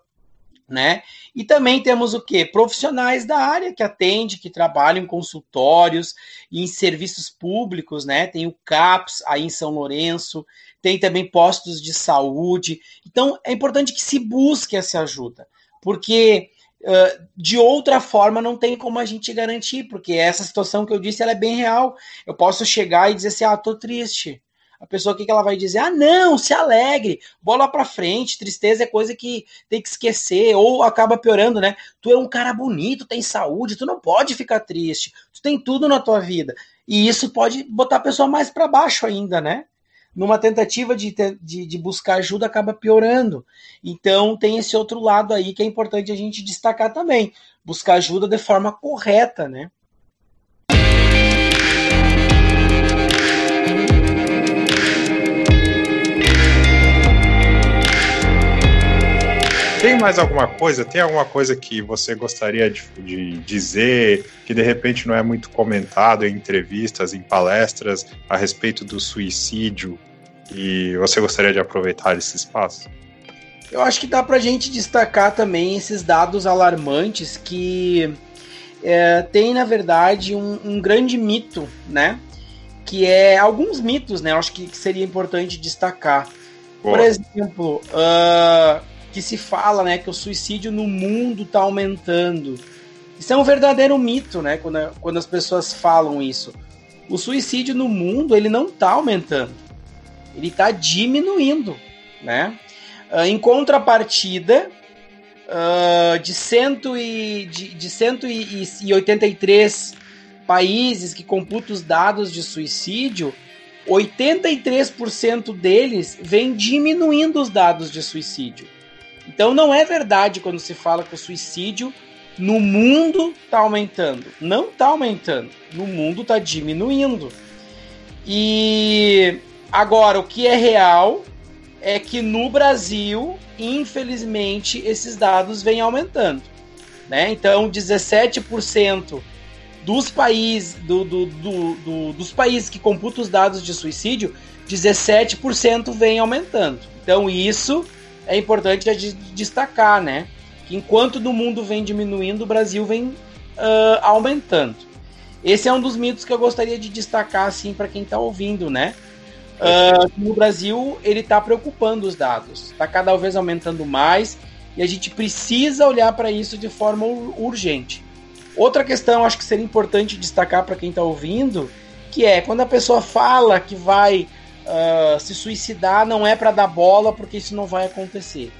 Speaker 2: né? E também temos o que? Profissionais da área que atende, que trabalham em consultórios e em serviços públicos, né? Tem o CAPS aí em São Lourenço, tem também postos de saúde. Então, é importante que se busque essa ajuda, porque uh, de outra forma não tem como a gente garantir, porque essa situação que eu disse ela é bem real. Eu posso chegar e dizer assim: ah, tô triste. A pessoa, que, ela vai dizer? Ah, não, se alegre, bola pra frente, tristeza é coisa que tem que esquecer, ou acaba piorando, né? Tu é um cara bonito, tem saúde, tu não pode ficar triste, tu tem tudo na tua vida. E isso pode botar a pessoa mais para baixo ainda, né? numa tentativa de, de, de, buscar ajuda, acaba piorando. Então, tem esse outro lado aí que é importante a gente destacar também. Buscar ajuda de forma correta, né?
Speaker 1: Mais alguma coisa? Tem alguma coisa que você gostaria de, de, dizer que de repente não é muito comentado em entrevistas, em palestras a respeito do suicídio e você gostaria de aproveitar esse espaço?
Speaker 2: Eu acho que dá para a gente destacar também esses dados alarmantes que é, tem, na verdade, um, um, grande mito, né? Que é alguns mitos, né? Eu acho que seria importante destacar. Boa. Por exemplo, uh, que se fala, né, que o suicídio no mundo está aumentando. Isso é um verdadeiro mito, né, quando, quando as pessoas falam isso. O suicídio no mundo, ele não está aumentando. Ele está diminuindo, né? Uh, em contrapartida, uh, de, cento e, de, de 183 países que computam os dados de suicídio, 83% deles vem diminuindo os dados de suicídio. Então não é verdade quando se fala que o suicídio no mundo está aumentando. Não está aumentando. No mundo está diminuindo. E agora, o que é real é que no Brasil, infelizmente, esses dados vêm aumentando. Né? Então, 17% dos países, do, do, do, dos países que computam os dados de suicídio, 17% vem aumentando. Então, isso é importante destacar, né? Que enquanto no mundo vem diminuindo, o Brasil vem uh, aumentando. Esse é um dos mitos que eu gostaria de destacar assim para quem está ouvindo, né? Uh, no Brasil, ele está preocupando os dados, está cada vez aumentando mais e a gente precisa olhar para isso de forma urgente. Outra questão, acho que seria importante destacar para quem está ouvindo, que é quando a pessoa fala que vai uh, se suicidar, não é para dar bola, porque isso não vai acontecer.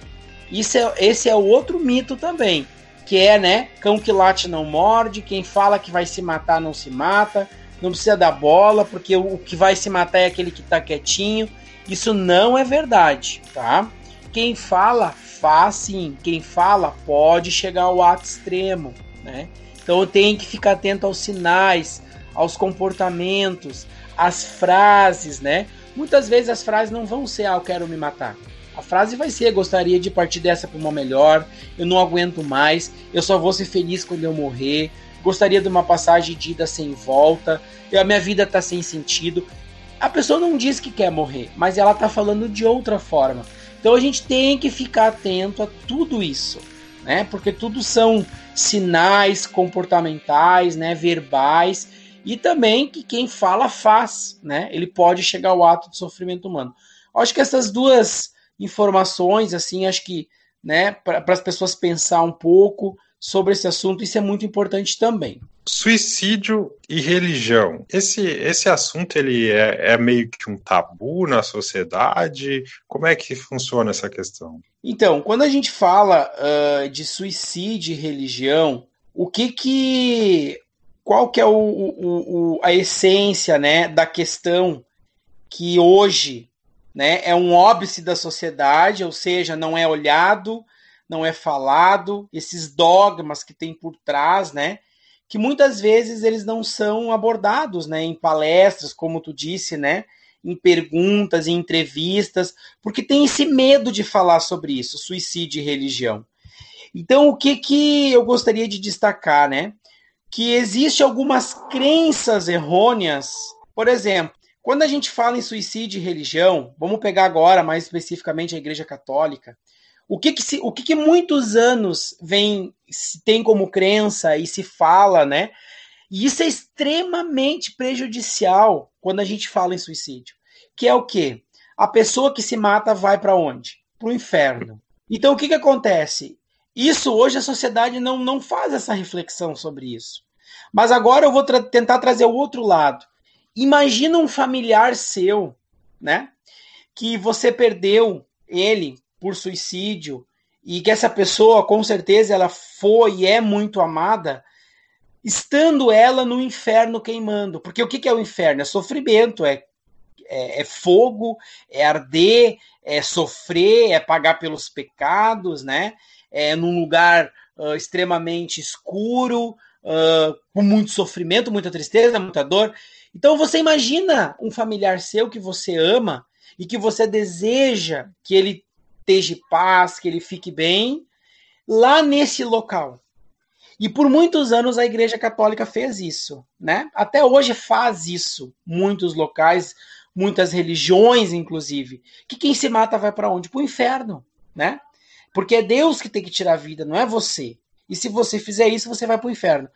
Speaker 2: Isso é, esse é o outro mito também, que é, né, cão que late não morde, quem fala que vai se matar não se mata, não precisa dar bola, porque o, que vai se matar é aquele que está quietinho. Isso não é verdade, tá? Quem fala, faz sim. Quem fala, pode chegar ao ato extremo, né? Então tem que ficar atento aos sinais, aos comportamentos, às frases, né? Muitas vezes as frases não vão ser, ah, eu quero me matar. A frase vai ser, gostaria de partir dessa para uma melhor, eu não aguento mais, eu só vou ser feliz quando eu morrer, gostaria de uma passagem de ida sem volta, a minha vida tá sem sentido. A pessoa não diz que quer morrer, mas ela tá falando de outra forma. Então a gente tem que ficar atento a tudo isso, né? Porque tudo são sinais comportamentais, né, verbais e também que quem fala faz, né? Ele pode chegar ao ato de sofrimento humano. Acho que essas duas informações, assim, acho que, né, para as pessoas pensar um pouco sobre esse assunto, isso é muito importante também.
Speaker 1: Suicídio e religião. Esse, esse assunto ele é, é, meio que um tabu na sociedade? Como é que funciona essa questão?
Speaker 2: Então, quando a gente fala uh, de suicídio e religião, o que que qual que é o, o, o, a essência né, da questão que hoje né, é um óbice da sociedade, ou seja, não é olhado, não é falado, esses dogmas que tem por trás, né, que muitas vezes eles não são abordados né, em palestras, como tu disse, né, em perguntas, em entrevistas, porque tem esse medo de falar sobre isso, suicídio e religião. Então, o que, que eu gostaria de destacar, né? Que existe algumas crenças errôneas. Por exemplo, quando a gente fala em suicídio e religião, vamos pegar agora mais especificamente a Igreja Católica. O que que, se, o que, que muitos anos vem se tem como crença e se fala, né? E isso é extremamente prejudicial quando a gente fala em suicídio. Que é o quê? A pessoa que se mata vai para onde? Para o inferno. Então o que, que acontece? Isso hoje a sociedade não, não faz essa reflexão sobre isso. Mas agora eu vou tra tentar trazer o outro lado. Imagina um familiar seu, né? Que você perdeu ele por suicídio e que essa pessoa, com certeza, ela foi e é muito amada, estando ela no inferno queimando. Porque o que é o inferno? É sofrimento, é, é, é fogo, é arder, é sofrer, é pagar pelos pecados, né? É num lugar uh, extremamente escuro, uh, com muito sofrimento, muita tristeza, muita dor. Então você imagina um familiar seu que você ama e que você deseja que ele esteja paz, que ele fique bem, lá nesse local. E por muitos anos a Igreja Católica fez isso, né? Até hoje faz isso. Muitos locais, muitas religiões, inclusive. Que quem se mata vai para onde? Para o inferno, né? Porque é Deus que tem que tirar a vida, não é você. E se você fizer isso, você vai para o inferno.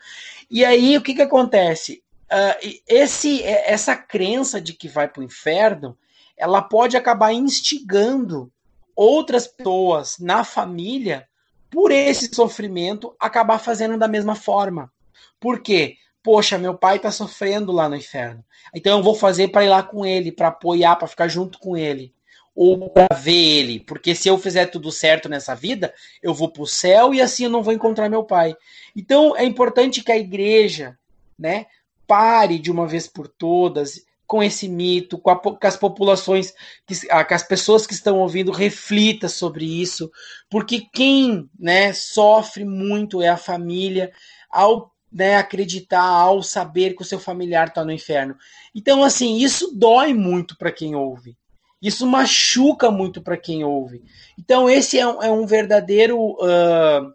Speaker 2: E aí, o que, que acontece? Uh, esse, essa crença de que vai para o inferno, ela pode acabar instigando outras pessoas na família por esse sofrimento acabar fazendo da mesma forma. Por quê? Poxa, meu pai está sofrendo lá no inferno. Então eu vou fazer para ir lá com ele, para apoiar, para ficar junto com ele ou para ver ele, porque se eu fizer tudo certo nessa vida, eu vou para o céu e assim eu não vou encontrar meu pai. Então é importante que a igreja, né, pare de uma vez por todas com esse mito, com, a, com as populações, que, com as pessoas que estão ouvindo, reflita sobre isso, porque quem, né, sofre muito é a família ao né, acreditar, ao saber que o seu familiar está no inferno. Então, assim, isso dói muito para quem ouve. Isso machuca muito para quem ouve. Então, esse é um, é um verdadeiro. Uh,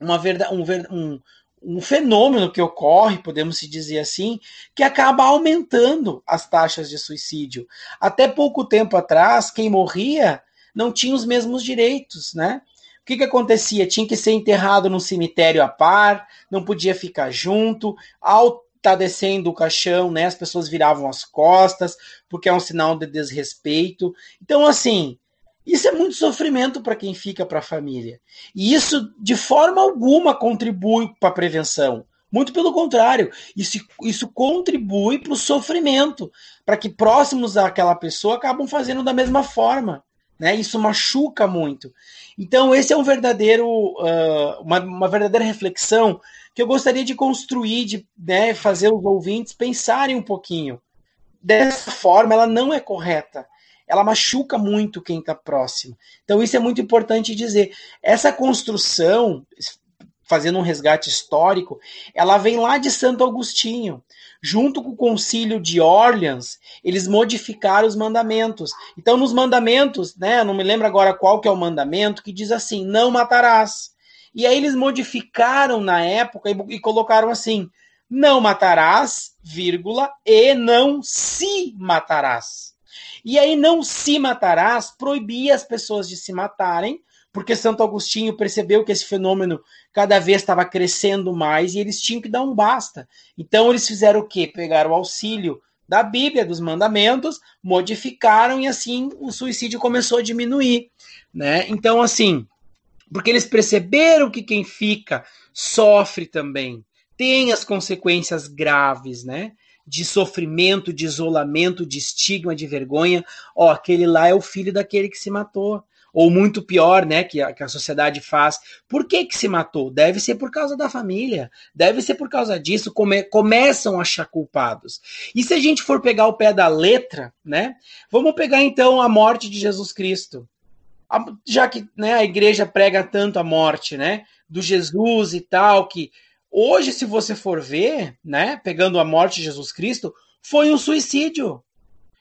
Speaker 2: uma verda, um, um, um fenômeno que ocorre, podemos se dizer assim, que acaba aumentando as taxas de suicídio. Até pouco tempo atrás, quem morria não tinha os mesmos direitos, né? O que, que acontecia? Tinha que ser enterrado num cemitério a par, não podia ficar junto. Tá descendo o caixão, né? As pessoas viravam as costas, porque é um sinal de desrespeito. Então, assim, isso é muito sofrimento para quem fica para a família. E isso, de forma alguma, contribui para a prevenção. Muito pelo contrário, isso, isso contribui para o sofrimento, para que próximos àquela pessoa acabam fazendo da mesma forma. Né? Isso machuca muito. Então, esse é um verdadeiro, uh, uma, uma, verdadeira reflexão que eu gostaria de construir, de né, fazer os ouvintes pensarem um pouquinho. Dessa forma, ela não é correta. Ela machuca muito quem está próximo. Então, isso é muito importante dizer. Essa construção, fazendo um resgate histórico, ela vem lá de Santo Agostinho. Junto com o concílio de Orleans, eles modificaram os mandamentos. Então, nos mandamentos, né, não me lembro agora qual que é o mandamento, que diz assim, não matarás. E aí eles modificaram na época e, e colocaram assim: não matarás, vírgula, e não se matarás. E aí, não se matarás proibia as pessoas de se matarem, porque Santo Agostinho percebeu que esse fenômeno cada vez estava crescendo mais e eles tinham que dar um basta. Então, eles fizeram o quê? Pegaram o auxílio da Bíblia, dos mandamentos, modificaram e assim o suicídio começou a diminuir. Né? Então, assim, porque eles perceberam que quem fica sofre também, tem as consequências graves, né? De sofrimento, de isolamento, de estigma, de vergonha. Ó, aquele lá é o filho daquele que se matou. Ou muito pior, né, que a, que a sociedade faz. Por que que se matou? Deve ser por causa da família. Deve ser por causa disso. Come, começam a achar culpados. E se a gente for pegar o pé da letra, né? Vamos pegar então a morte de Jesus Cristo já que né, a igreja prega tanto a morte, né, do Jesus e tal, que hoje, se você for ver, né, pegando a morte de Jesus Cristo, foi um suicídio.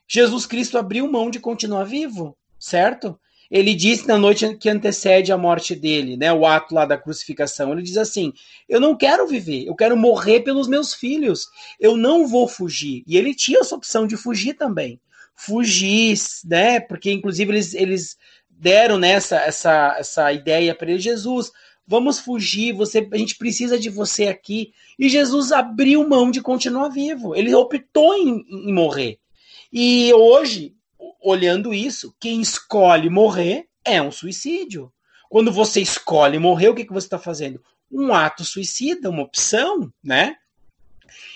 Speaker 2: Jesus Cristo abriu mão de continuar vivo, certo? Ele disse na noite que antecede a morte dele, né, o ato lá da crucificação, ele diz assim: Eu não quero viver, eu quero morrer pelos meus filhos, eu não vou fugir. E ele tinha essa opção de fugir também. Fugir, né? Porque inclusive eles, eles deram nessa né, essa, essa ideia para ele, Jesus, vamos fugir, você, a gente precisa de você aqui. E Jesus abriu mão de continuar vivo. Ele optou em, em morrer. E hoje, olhando isso, quem escolhe morrer é um suicídio. Quando você escolhe morrer, o que, que você está fazendo? Um ato suicida, uma opção, né?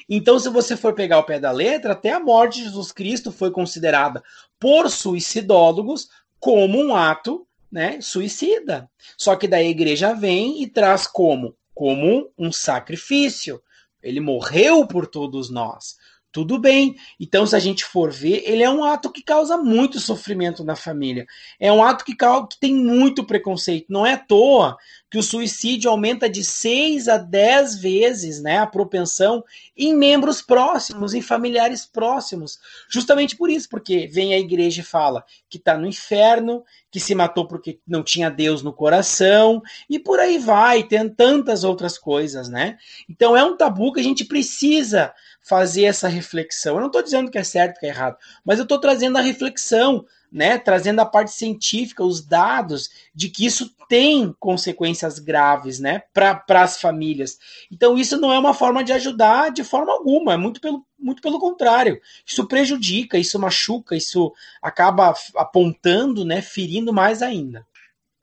Speaker 2: Então, se você for pegar o pé da letra, até a morte de Jesus Cristo foi considerada por suicidólogos como um ato né, suicida. Só que daí a igreja vem e traz como? Como um sacrifício. Ele morreu por todos nós. Tudo bem. Então, se a gente for ver, ele é um ato que causa muito sofrimento na família. É um ato que, que tem muito preconceito. Não é à toa que o suicídio aumenta de 6 a 10 vezes né, a propensão em membros próximos, em familiares próximos. Justamente por isso, porque vem a igreja e fala que está no inferno, que se matou porque não tinha Deus no coração, e por aí vai, tem tantas outras coisas, né? Então é um tabu que a gente precisa fazer essa reflexão. Eu não estou dizendo que é certo, que é errado, mas eu estou trazendo a reflexão, né? Trazendo a parte científica, os dados de que isso tem consequências graves, né? Para as famílias. Então isso não é uma forma de ajudar de forma alguma, é muito pelo, muito pelo contrário. Isso prejudica, isso machuca, isso acaba apontando, né? Ferindo mais ainda.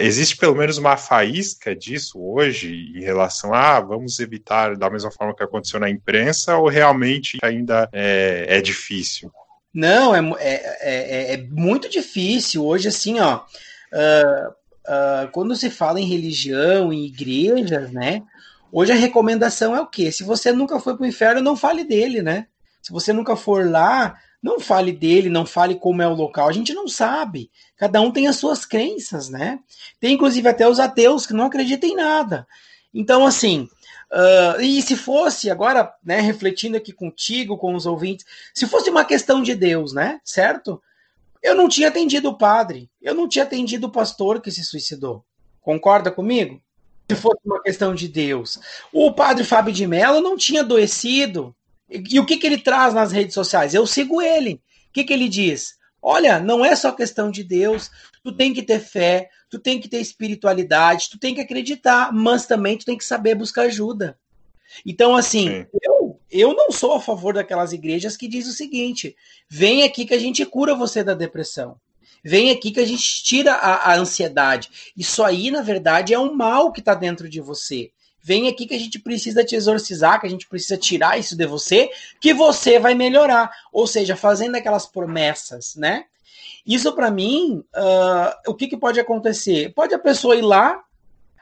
Speaker 1: Existe pelo menos uma faísca disso hoje em relação a ah, vamos evitar da mesma forma que aconteceu na imprensa ou realmente ainda é, é difícil?
Speaker 2: Não, é, é, é, é, muito difícil. Hoje, assim, ó, uh, uh, quando se fala em religião, em igrejas, né? Hoje a recomendação é o quê? Se você nunca foi para o inferno, não fale dele, né? Se você nunca for lá, não fale dele, não fale como é o local. A gente não sabe. Cada um tem as suas crenças, né? Tem inclusive até os ateus que não acreditam em nada. Então, assim, uh, e se fosse, agora, né, refletindo aqui contigo, com os ouvintes, se fosse uma questão de Deus, né? Certo? Eu não tinha atendido o padre, eu não tinha atendido o pastor que se suicidou. Concorda comigo? Se fosse uma questão de Deus. O padre Fábio de Mello não tinha adoecido, e o que, que ele traz nas redes sociais? Eu sigo ele. O que, que ele diz? Olha, não é só questão de Deus. Tu tem que ter fé, tu tem que ter espiritualidade, tu tem que acreditar, mas também tu tem que saber buscar ajuda. Então, assim, eu, eu não sou a favor daquelas igrejas que diz o seguinte: vem aqui que a gente cura você da depressão. Vem aqui que a gente tira a, a ansiedade. Isso aí, na verdade, é um mal que está dentro de você. Vem aqui que a gente precisa te exorcizar, que a gente precisa tirar isso de você, que você vai melhorar. Ou seja, fazendo aquelas promessas, né? Isso para mim, uh, o que, que pode acontecer? Pode a pessoa ir lá,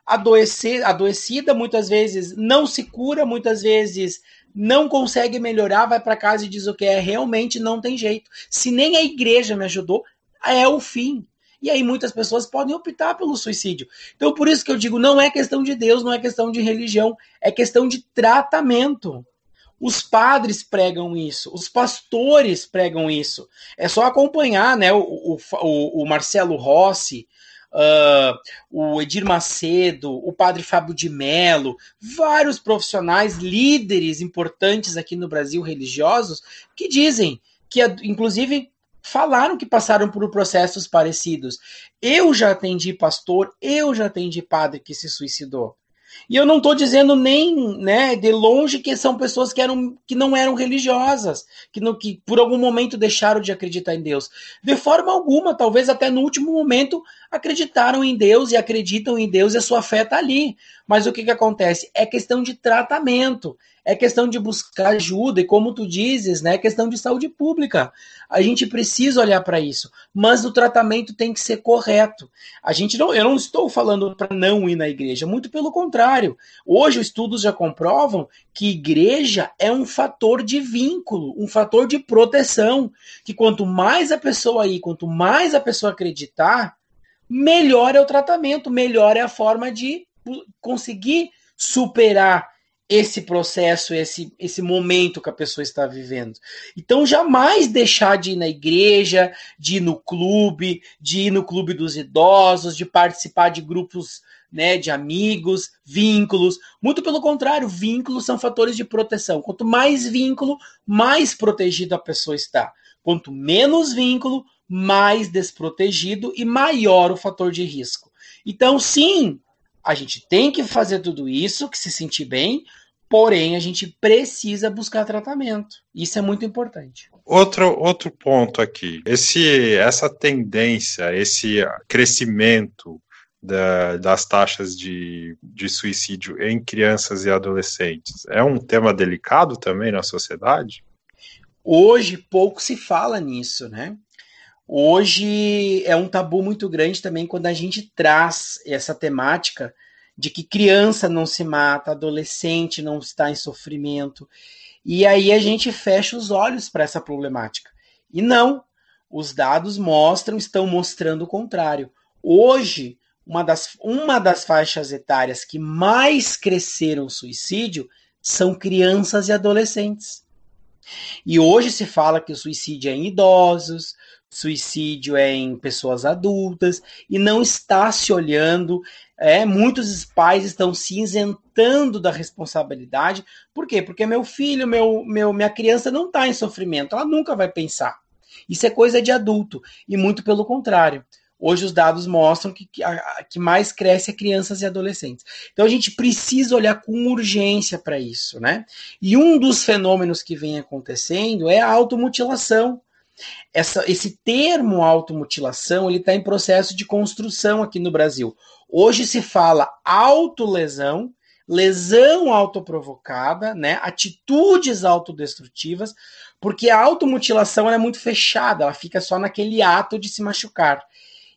Speaker 2: adoecer, adoecida, muitas vezes não se cura, muitas vezes não consegue melhorar, vai para casa e diz o que é, realmente não tem jeito. Se nem a igreja me ajudou, é o fim. E aí muitas pessoas podem optar pelo suicídio. Então por isso que eu digo, não é questão de Deus, não é questão de religião, é questão de tratamento. Os padres pregam isso, os pastores pregam isso. É só acompanhar né, o, o, o Marcelo Rossi, uh, o Edir Macedo, o padre Fábio de Mello, vários profissionais, líderes importantes aqui no Brasil religiosos, que dizem que, inclusive, falaram que passaram por processos parecidos. Eu já atendi pastor, eu já atendi padre que se suicidou. E eu não estou dizendo nem né, de longe que são pessoas que, eram, que não eram religiosas, que, não, que por algum momento deixaram de acreditar em Deus. De forma alguma, talvez até no último momento acreditaram em Deus e acreditam em Deus e a sua fé está ali. Mas o que, que acontece? É questão de tratamento, é questão de buscar ajuda, e como tu dizes, né, é questão de saúde pública. A gente precisa olhar para isso, mas o tratamento tem que ser correto. A gente não, eu não estou falando para não ir na igreja, muito pelo contrário. Hoje os estudos já comprovam que igreja é um fator de vínculo, um fator de proteção, que quanto mais a pessoa ir, quanto mais a pessoa acreditar, melhor é o tratamento, melhor é a forma de conseguir superar esse processo, esse, esse momento que a pessoa está vivendo. Então, jamais deixar de ir na igreja, de ir no clube, de ir no clube dos idosos, de participar de grupos né, de amigos, vínculos. Muito pelo contrário, vínculos são fatores de proteção. Quanto mais vínculo, mais protegido a pessoa está. Quanto menos vínculo, mais desprotegido e maior o fator de risco. Então, sim, a gente tem que fazer tudo isso, que se sentir bem, porém a gente precisa buscar tratamento. Isso é muito importante.
Speaker 1: Outro, outro ponto aqui, esse, essa tendência, esse crescimento da, das taxas de, de suicídio em crianças e adolescentes é um tema delicado também na sociedade?
Speaker 2: Hoje pouco se fala nisso, né? Hoje é um tabu muito grande também quando a gente traz essa temática de que criança não se mata, adolescente não está em sofrimento. E aí a gente fecha os olhos para essa problemática. E não, os dados mostram, estão mostrando o contrário. Hoje, uma das, uma das faixas etárias que mais cresceram suicídio são crianças e adolescentes. E hoje se fala que o suicídio é em idosos, suicídio é em pessoas adultas e não está se olhando. É, muitos pais estão se isentando da responsabilidade. Por quê? Porque meu filho, meu, meu, minha criança não está em sofrimento, ela nunca vai pensar. Isso é coisa de adulto, e muito pelo contrário. Hoje os dados mostram que, que, a, que mais cresce é crianças e adolescentes. Então a gente precisa olhar com urgência para isso, né? E um dos fenômenos que vem acontecendo é a automutilação. Essa, esse termo automutilação ele está em processo de construção aqui no Brasil. Hoje se fala autolesão, lesão autoprovocada, né? atitudes autodestrutivas, porque a automutilação é muito fechada, ela fica só naquele ato de se machucar.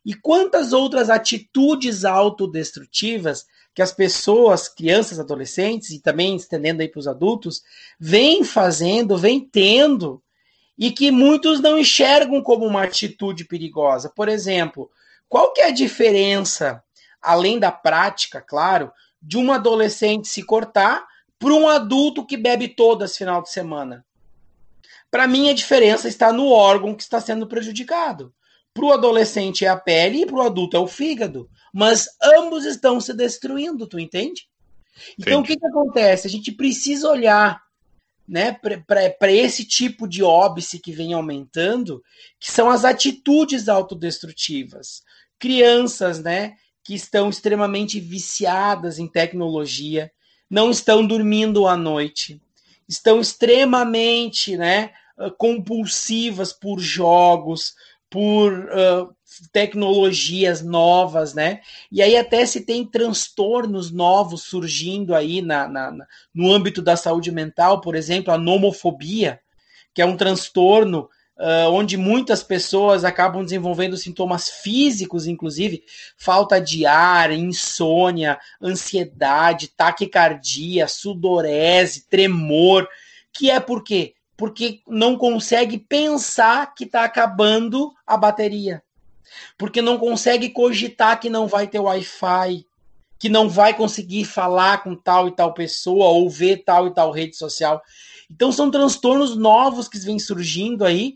Speaker 2: E quantas outras atitudes autodestrutivas que as pessoas, crianças, adolescentes e também estendendo aí para os adultos, vêm fazendo, vêm tendo e que muitos não enxergam como uma atitude perigosa. Por exemplo, qual que é a diferença, além da prática, claro, de um adolescente se cortar para um adulto que bebe todas final de semana? Para mim, a diferença está no órgão que está sendo prejudicado. Para o adolescente é a pele e para o adulto é o fígado. Mas ambos estão se destruindo, tu entende? Então, Entendi. o que, que acontece? A gente precisa olhar né, para esse tipo de óbice que vem aumentando, que são as atitudes autodestrutivas. Crianças, né, que estão extremamente viciadas em tecnologia, não estão dormindo à noite, estão extremamente né, compulsivas por jogos, por uh, tecnologias novas, né? E aí até se tem transtornos novos surgindo aí na, na, na, no âmbito da saúde mental, por exemplo, a nomofobia, que é um transtorno uh, onde muitas pessoas acabam desenvolvendo sintomas físicos, inclusive falta de ar, insônia, ansiedade, taquicardia, sudorese, tremor, que é por quê? Porque não consegue pensar que está acabando a bateria. Porque não consegue cogitar que não vai ter Wi-Fi, que não vai conseguir falar com tal e tal pessoa ou ver tal e tal rede social. Então são transtornos novos que vêm surgindo aí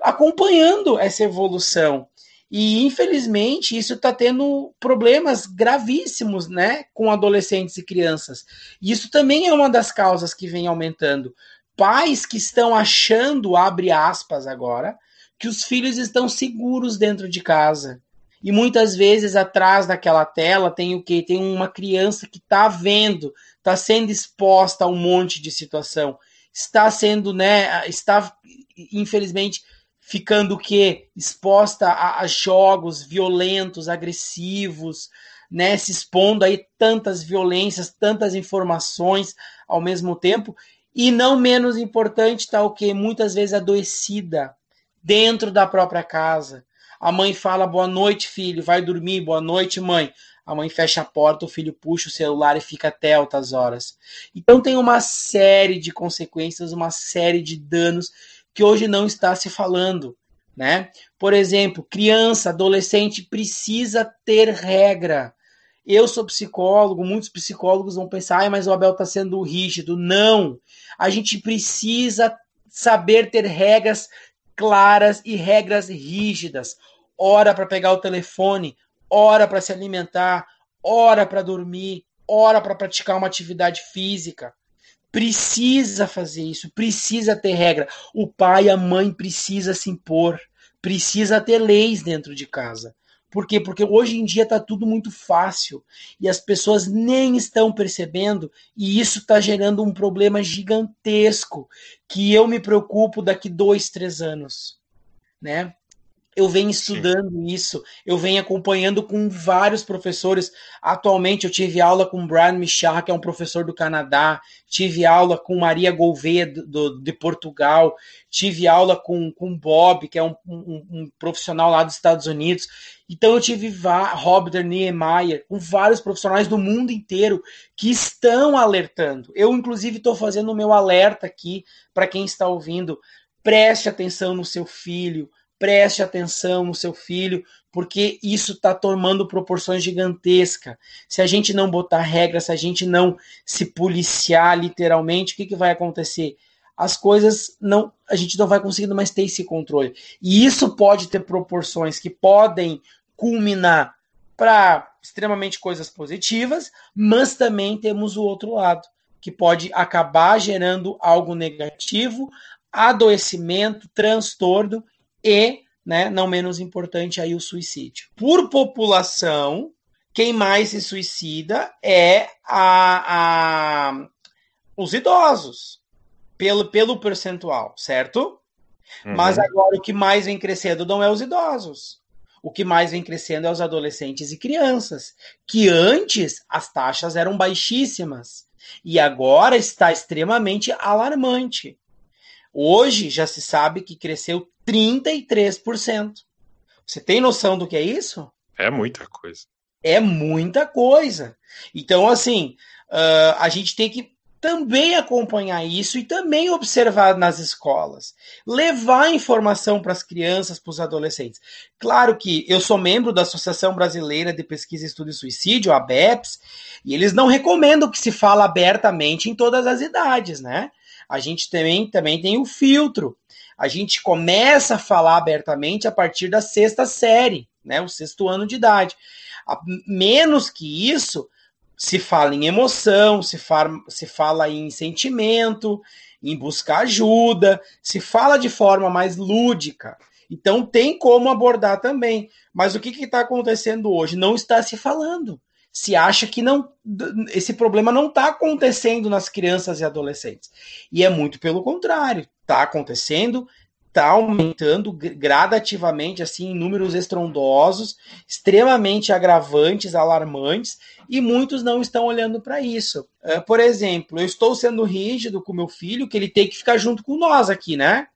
Speaker 2: acompanhando essa evolução. E infelizmente isso está tendo problemas gravíssimos, né, com adolescentes e crianças. E isso também é uma das causas que vem aumentando. Pais que estão achando, abre aspas agora, que os filhos estão seguros dentro de casa. E muitas vezes atrás daquela tela tem o que? Tem uma criança que está vendo, está sendo exposta a um monte de situação, está sendo, né, está infelizmente ficando o quê? Exposta a, a, jogos violentos, agressivos, né? Se expondo aí tantas violências, tantas informações ao mesmo tempo. E não menos importante, está o quê? Muitas vezes adoecida dentro da própria casa. A mãe fala boa noite, filho, vai dormir, boa noite, mãe. A mãe fecha a porta, o filho puxa o celular e fica até altas horas. Então tem uma série de consequências, uma série de danos que hoje não está se falando, né? Por exemplo, criança, adolescente precisa ter regra. Eu sou psicólogo, muitos psicólogos vão pensar, ah, mas o Abel está sendo rígido. Não! A gente precisa saber ter regras claras e regras rígidas. Hora para pegar o telefone, hora para se alimentar, hora para dormir, hora para praticar uma atividade física precisa fazer isso, precisa ter regra. O pai e a mãe precisa se impor, precisa ter leis dentro de casa. Por quê? Porque hoje em dia está tudo muito fácil e as pessoas nem estão percebendo, e isso está gerando um problema gigantesco que eu me preocupo daqui dois, três anos. Né? Eu venho estudando isso, eu venho acompanhando com vários professores. Atualmente eu tive aula com Brian Michar, que é um professor do Canadá, tive aula com Maria Gouveia do, do, de Portugal, tive aula com, com Bob, que é um, um, um profissional lá dos Estados Unidos. Então eu tive Robert Niemeyer, com vários profissionais do mundo inteiro que estão alertando. Eu, inclusive, estou fazendo o meu alerta aqui para quem está ouvindo. Preste atenção no seu filho, preste atenção no seu filho, porque isso está tomando proporções gigantescas. Se a gente não botar regras, se a gente não se policiar literalmente, o que, que vai acontecer? As coisas não, a gente não vai conseguindo mais ter esse controle. E isso pode ter proporções que podem culminar para extremamente coisas positivas, mas também temos o outro lado, que pode acabar gerando algo negativo, adoecimento, transtorno e, né, não menos importante, aí o suicídio. Por população, quem mais se suicida é a, a os idosos, pelo, pelo percentual, certo? Uhum. Mas agora o que mais vem crescendo não é os idosos. O que mais vem crescendo é os adolescentes e crianças, que antes as taxas eram baixíssimas e agora está extremamente alarmante. Hoje já se sabe que cresceu 33%. Você tem noção do que é isso?
Speaker 1: É muita coisa.
Speaker 2: É muita coisa. Então, assim, uh, a gente tem que também acompanhar isso e também observar nas escolas. Levar informação para as crianças, para os adolescentes. Claro que eu sou membro da Associação Brasileira de Pesquisa e Estudo de Suicídio, a BEPS, e eles não recomendam que se fale abertamente em todas as idades, né? A gente também, também tem o filtro a gente começa a falar abertamente a partir da sexta série, né, o sexto ano de idade. Menos que isso, se fala em emoção, se se fala em sentimento, em buscar ajuda, se fala de forma mais lúdica. Então tem como abordar também. Mas o que está acontecendo hoje? Não está se falando. Se acha que não esse problema não está acontecendo nas crianças e adolescentes. E é muito pelo contrário, está acontecendo, está aumentando gradativamente, assim, em números estrondosos, extremamente agravantes, alarmantes, e muitos não estão olhando para isso. É, por exemplo, eu estou sendo rígido com meu filho, que ele tem que ficar junto com nós aqui, né?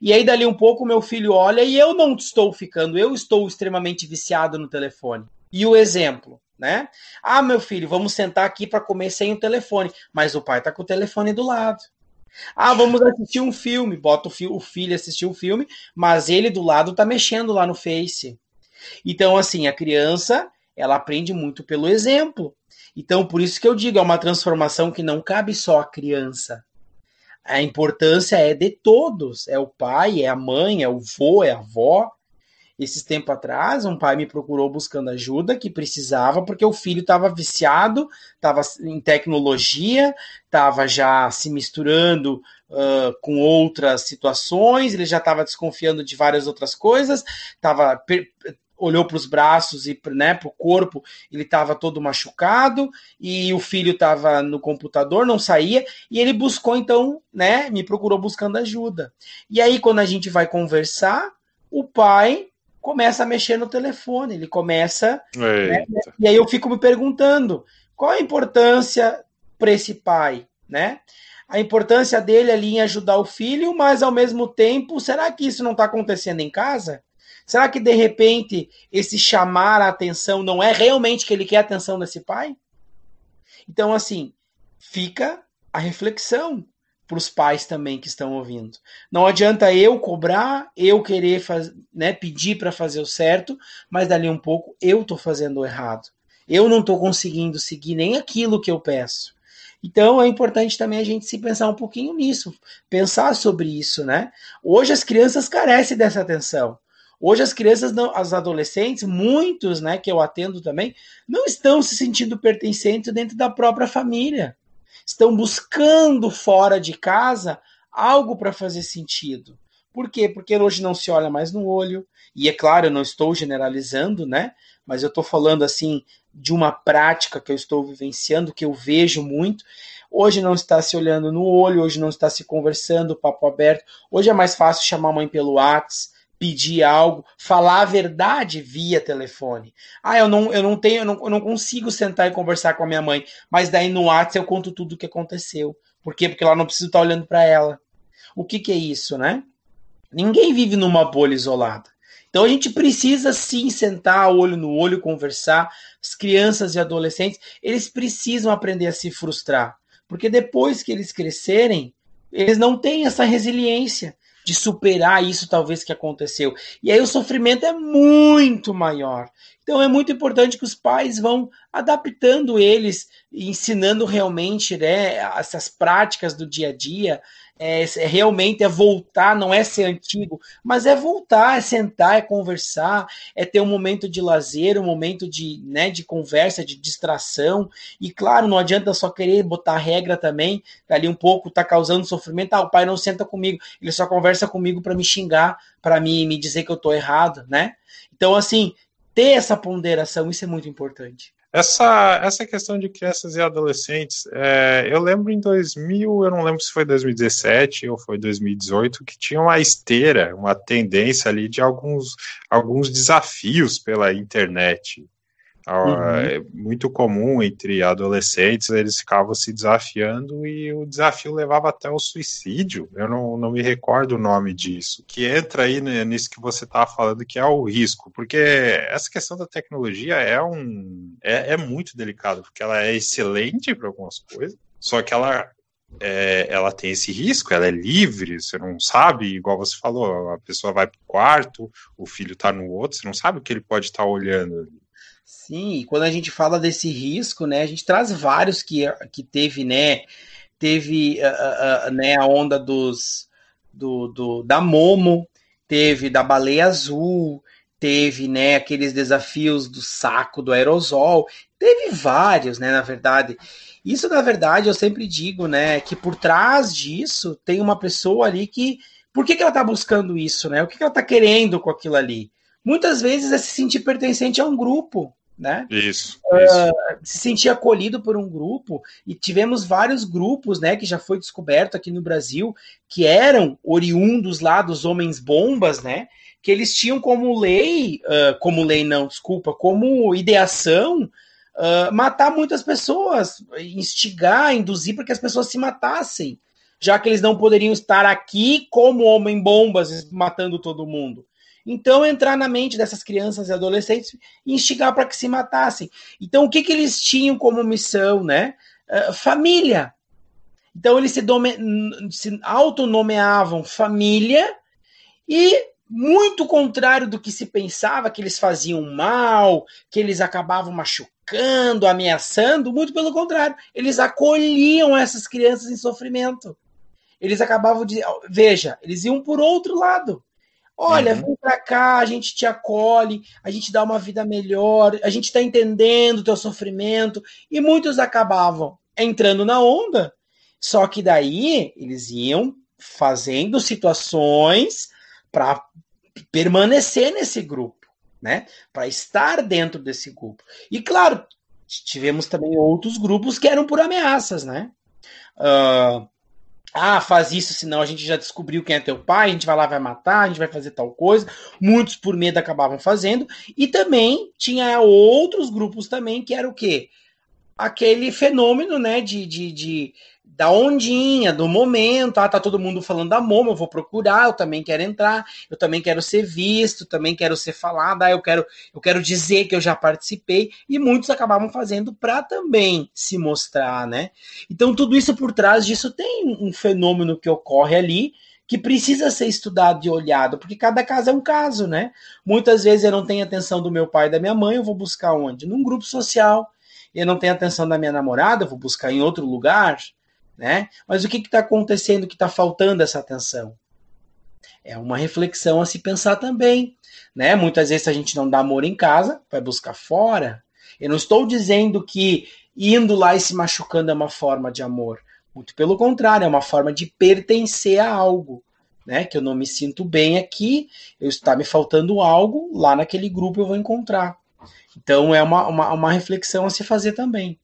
Speaker 2: E aí, dali um pouco, meu filho olha e eu não estou ficando, eu estou extremamente viciado no telefone. E o exemplo, né? Ah, meu filho, vamos sentar aqui para comer sem o telefone, mas o pai está com o telefone do lado. Ah, vamos assistir um filme, bota o, fi o filho assistir um filme, mas ele do lado está mexendo lá no Face. Então, assim, a criança, ela aprende muito pelo exemplo. Então, por isso que eu digo, é uma transformação que não cabe só à criança. A importância é de todos. É o pai, é a mãe, é o vô, é a avó. Esses tempos atrás, um pai me procurou buscando ajuda que precisava, porque o filho estava viciado, estava em tecnologia, estava já se misturando uh, com outras situações, ele já estava desconfiando de várias outras coisas, estava olhou para os braços e né, para o corpo, ele estava todo machucado e o filho estava no computador, não saía e ele buscou então, né, me procurou buscando ajuda. E aí quando a gente vai conversar, o pai começa a mexer no telefone, ele começa, né, e aí eu fico me perguntando qual a importância para esse pai, né? A importância dele ali em ajudar o filho, mas ao mesmo tempo, será que isso não está acontecendo em casa? Será que de repente esse chamar a atenção não é realmente que ele quer a atenção desse pai? Então, assim, fica a reflexão para os pais também que estão ouvindo. Não adianta eu cobrar, eu querer faz, né, pedir para fazer o certo, mas dali um pouco eu estou fazendo o errado. Eu não estou conseguindo seguir nem aquilo que eu peço. Então é importante também a gente se pensar um pouquinho nisso, pensar sobre isso, né? Hoje as crianças carecem dessa atenção. Hoje as crianças, não, as adolescentes, muitos, né, que eu atendo também, não estão se sentindo pertencentes dentro da própria família. Estão buscando fora de casa algo para fazer sentido. Por quê? Porque hoje não se olha mais no olho. E é claro, eu não estou generalizando, né? Mas eu estou falando assim de uma prática que eu estou vivenciando, que eu vejo muito. Hoje não está se olhando no olho, hoje não está se conversando, papo aberto. Hoje é mais fácil chamar a mãe pelo WhatsApp, pedir algo, falar a verdade via telefone. Ah, eu não, eu não tenho, eu não, eu não consigo sentar e conversar com a minha mãe, mas daí no WhatsApp eu conto tudo o que aconteceu. Por quê? Porque ela não precisa estar olhando para ela. O que, que é isso, né? Ninguém vive numa bolha isolada. Então a gente precisa sim sentar olho no olho, conversar. As crianças e adolescentes, eles precisam aprender a se frustrar, porque depois que eles crescerem, eles não têm essa resiliência de superar isso talvez que aconteceu. E aí o sofrimento é muito maior. Então é muito importante que os pais vão adaptando eles, ensinando realmente né, essas práticas do dia a dia, é, é, realmente é voltar, não é ser antigo, mas é voltar, é sentar, é conversar, é ter um momento de lazer, um momento de, né, de conversa, de distração. E claro, não adianta só querer botar regra também, ali um pouco tá causando sofrimento. Ah, o pai não senta comigo, ele só conversa comigo para me xingar, para me, me dizer que eu tô errado, né? Então, assim, ter essa ponderação, isso é muito importante.
Speaker 1: Essa, essa questão de crianças e adolescentes, é, eu lembro em 2000, eu não lembro se foi 2017 ou foi 2018, que tinha uma esteira, uma tendência ali de alguns, alguns desafios pela internet. Uhum. É muito comum entre adolescentes, eles ficavam se desafiando e o desafio levava até o suicídio. Eu não, não me recordo o nome disso. Que entra aí né, nisso que você estava falando, que é o risco, porque essa questão da tecnologia é, um, é, é muito delicado, porque ela é excelente para algumas coisas, só que ela é, ela tem esse risco, ela é livre, você não sabe, igual você falou, a pessoa vai para o quarto, o filho está no outro, você não sabe o que ele pode estar tá olhando ali.
Speaker 2: Sim, e quando a gente fala desse risco, né, a gente traz vários que, que teve, né, teve uh, uh, né, a onda dos, do, do, da Momo, teve da baleia azul, teve, né, aqueles desafios do saco do aerosol, teve vários, né, na verdade. Isso, na verdade, eu sempre digo, né, que por trás disso tem uma pessoa ali que, por que, que ela tá buscando isso, né, o que, que ela tá querendo com aquilo ali? Muitas vezes é se sentir pertencente a um grupo. né?
Speaker 1: Isso.
Speaker 2: Uh, se sentir acolhido por um grupo e tivemos vários grupos, né, que já foi descoberto aqui no Brasil, que eram oriundos lá dos homens bombas, né? Que eles tinham como lei, uh, como lei não, desculpa, como ideação uh, matar muitas pessoas, instigar, induzir para que as pessoas se matassem, já que eles não poderiam estar aqui como homem bombas matando todo mundo. Então, entrar na mente dessas crianças e adolescentes e instigar para que se matassem. Então, o que, que eles tinham como missão, né? Uh, família. Então, eles se, se autonomeavam família e, muito contrário do que se pensava, que eles faziam mal, que eles acabavam machucando, ameaçando, muito pelo contrário, eles acolhiam essas crianças em sofrimento. Eles acabavam de. Veja, eles iam por outro lado. Olha, uhum. vem pra cá, a gente te acolhe, a gente dá uma vida melhor, a gente está entendendo o teu sofrimento. E muitos acabavam entrando na onda, só que daí eles iam fazendo situações para permanecer nesse grupo, né? Para estar dentro desse grupo. E claro, tivemos também outros grupos que eram por ameaças, né? Uh, ah, faz isso, senão a gente já descobriu quem é teu pai, a gente vai lá, vai matar, a gente vai fazer tal coisa. Muitos por medo acabavam fazendo. E também tinha outros grupos também que era o quê? Aquele fenômeno, né, de, de, de da ondinha, do momento. Ah, tá todo mundo falando da Momo, eu vou procurar, eu também quero entrar, eu também quero ser visto, também quero ser falado, ah, eu quero, eu quero dizer que eu já participei, e muitos acabavam fazendo para também se mostrar, né? Então, tudo isso por trás disso tem um fenômeno que ocorre ali que precisa ser estudado e olhado, porque cada caso é um caso, né? Muitas vezes eu não tenho atenção do meu pai e da minha mãe, eu vou buscar onde? Num grupo social. Eu não tenho atenção da minha namorada, eu vou buscar em outro lugar né? Mas o que está acontecendo que está faltando essa atenção? É uma reflexão a se pensar também, né? Muitas vezes a gente não dá amor em casa, vai buscar fora. Eu não estou dizendo que indo lá e se machucando é uma forma de amor. Muito pelo contrário, é uma forma de pertencer a algo. Né, que eu não me sinto bem aqui, eu está me faltando algo, lá naquele grupo eu vou encontrar. Então é uma, uma, uma reflexão a se fazer também.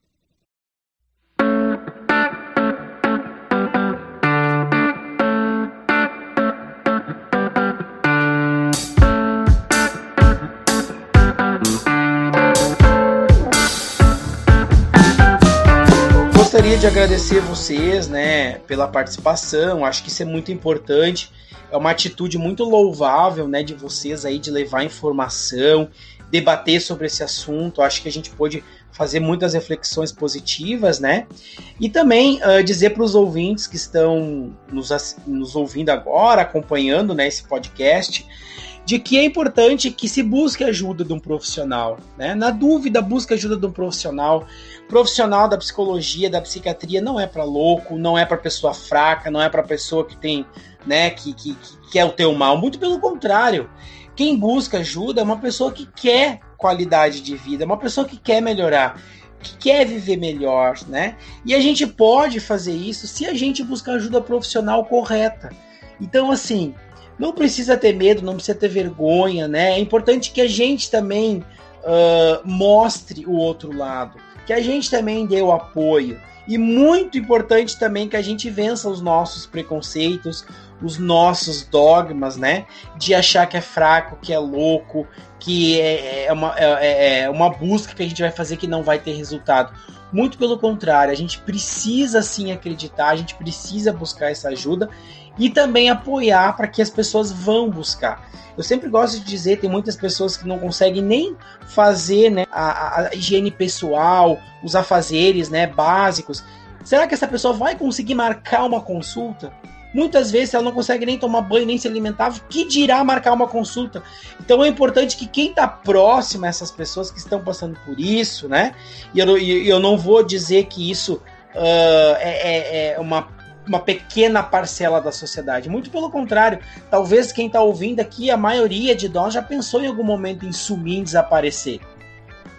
Speaker 2: De agradecer vocês, né, pela participação. Acho que isso é muito importante. É uma atitude muito louvável, né, de vocês aí de levar informação, debater sobre esse assunto. Acho que a gente pode fazer muitas reflexões positivas, né? E também uh, dizer para os ouvintes que estão nos, nos ouvindo agora, acompanhando né, esse podcast, de que é importante que se busque ajuda de um profissional. Né? Na dúvida, busque ajuda de um profissional. Profissional da psicologia, da psiquiatria, não é para louco, não é para pessoa fraca, não é para pessoa que tem, né, que, que, que quer o teu mal. Muito pelo contrário. Quem busca ajuda é uma pessoa que quer qualidade de vida, é uma pessoa que quer melhorar que quer viver melhor, né? E a gente pode fazer isso se a gente buscar ajuda profissional correta. Então, assim, não precisa ter medo, não precisa ter vergonha, né? É importante que a gente também uh, mostre o outro lado, que a gente também dê o apoio. E muito importante também que a gente vença os nossos preconceitos, os nossos dogmas, né? De achar que é fraco, que é louco, que é, é uma, é, é, é uma busca que a gente vai fazer que não vai ter resultado. Muito pelo contrário, a gente precisa sim acreditar, a gente precisa buscar essa ajuda e também apoiar para que as pessoas vão buscar. Eu sempre gosto de dizer, tem muitas pessoas que não conseguem nem fazer né, a, a higiene pessoal, os afazeres né, básicos. Será que essa pessoa vai conseguir marcar uma consulta? Muitas vezes ela não consegue nem tomar banho, nem se alimentar, que dirá marcar uma consulta. Então é importante que quem está próximo a essas pessoas que estão passando por isso, né? E eu, eu não vou dizer que isso uh, é, é, é uma uma pequena parcela da sociedade. Muito pelo contrário, talvez quem está ouvindo aqui, a maioria de nós já pensou em algum momento em sumir, desaparecer.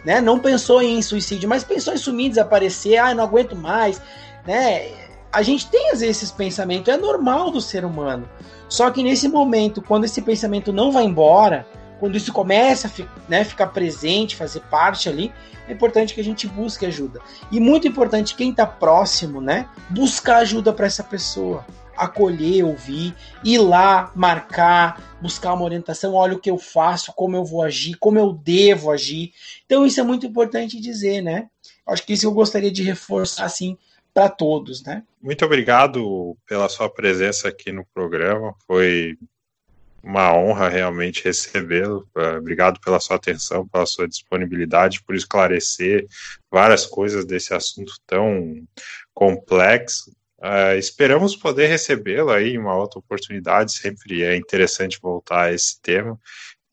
Speaker 2: Né? Não pensou em suicídio, mas pensou em sumir, desaparecer, ah, não aguento mais, né? A gente tem às vezes esses pensamentos, é normal do ser humano. Só que nesse momento, quando esse pensamento não vai embora, quando isso começa a né, ficar presente, fazer parte ali, é importante que a gente busque ajuda. E muito importante, quem está próximo, né, buscar ajuda para essa pessoa acolher, ouvir, ir lá, marcar, buscar uma orientação, olha o que eu faço, como eu vou agir, como eu devo agir. Então isso é muito importante dizer, né? Acho que isso eu gostaria de reforçar assim para todos, né?
Speaker 1: Muito obrigado pela sua presença aqui no programa. Foi uma honra realmente recebê-lo. Eh, obrigado pela sua atenção, pela sua disponibilidade, por esclarecer várias coisas desse assunto tão complexo. Uh, esperamos poder recebê-lo aí em uma outra oportunidade. Sempre é interessante voltar a esse tema.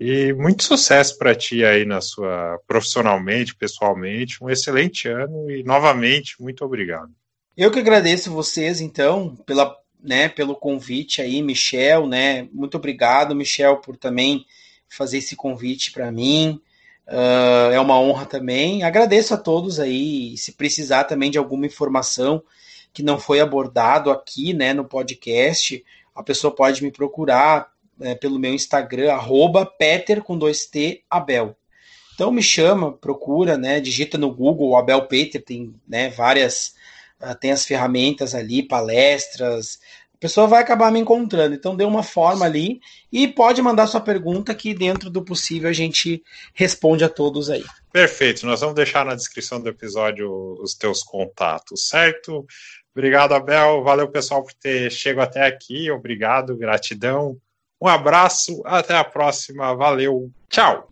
Speaker 1: E muito sucesso para ti aí na sua profissionalmente, pessoalmente. Um excelente ano e novamente muito obrigado.
Speaker 2: Eu que agradeço vocês então pela, né, pelo convite aí, Michel, né? Muito obrigado, Michel, por também fazer esse convite para mim. Uh, é uma honra também. Agradeço a todos aí. Se precisar também de alguma informação, que não foi abordado aqui, né, no podcast, a pessoa pode me procurar é, pelo meu Instagram, arroba Peter com dois T Abel. Então me chama, procura, né, digita no Google Abel Peter, tem né, várias, tem as ferramentas ali, palestras, a pessoa vai acabar me encontrando. Então dê uma forma ali e pode mandar sua pergunta que dentro do possível a gente responde a todos aí.
Speaker 1: Perfeito, nós vamos deixar na descrição do episódio os teus contatos, certo? Obrigado, Abel. Valeu, pessoal, por ter chegado até aqui. Obrigado, gratidão. Um abraço, até a próxima. Valeu, tchau.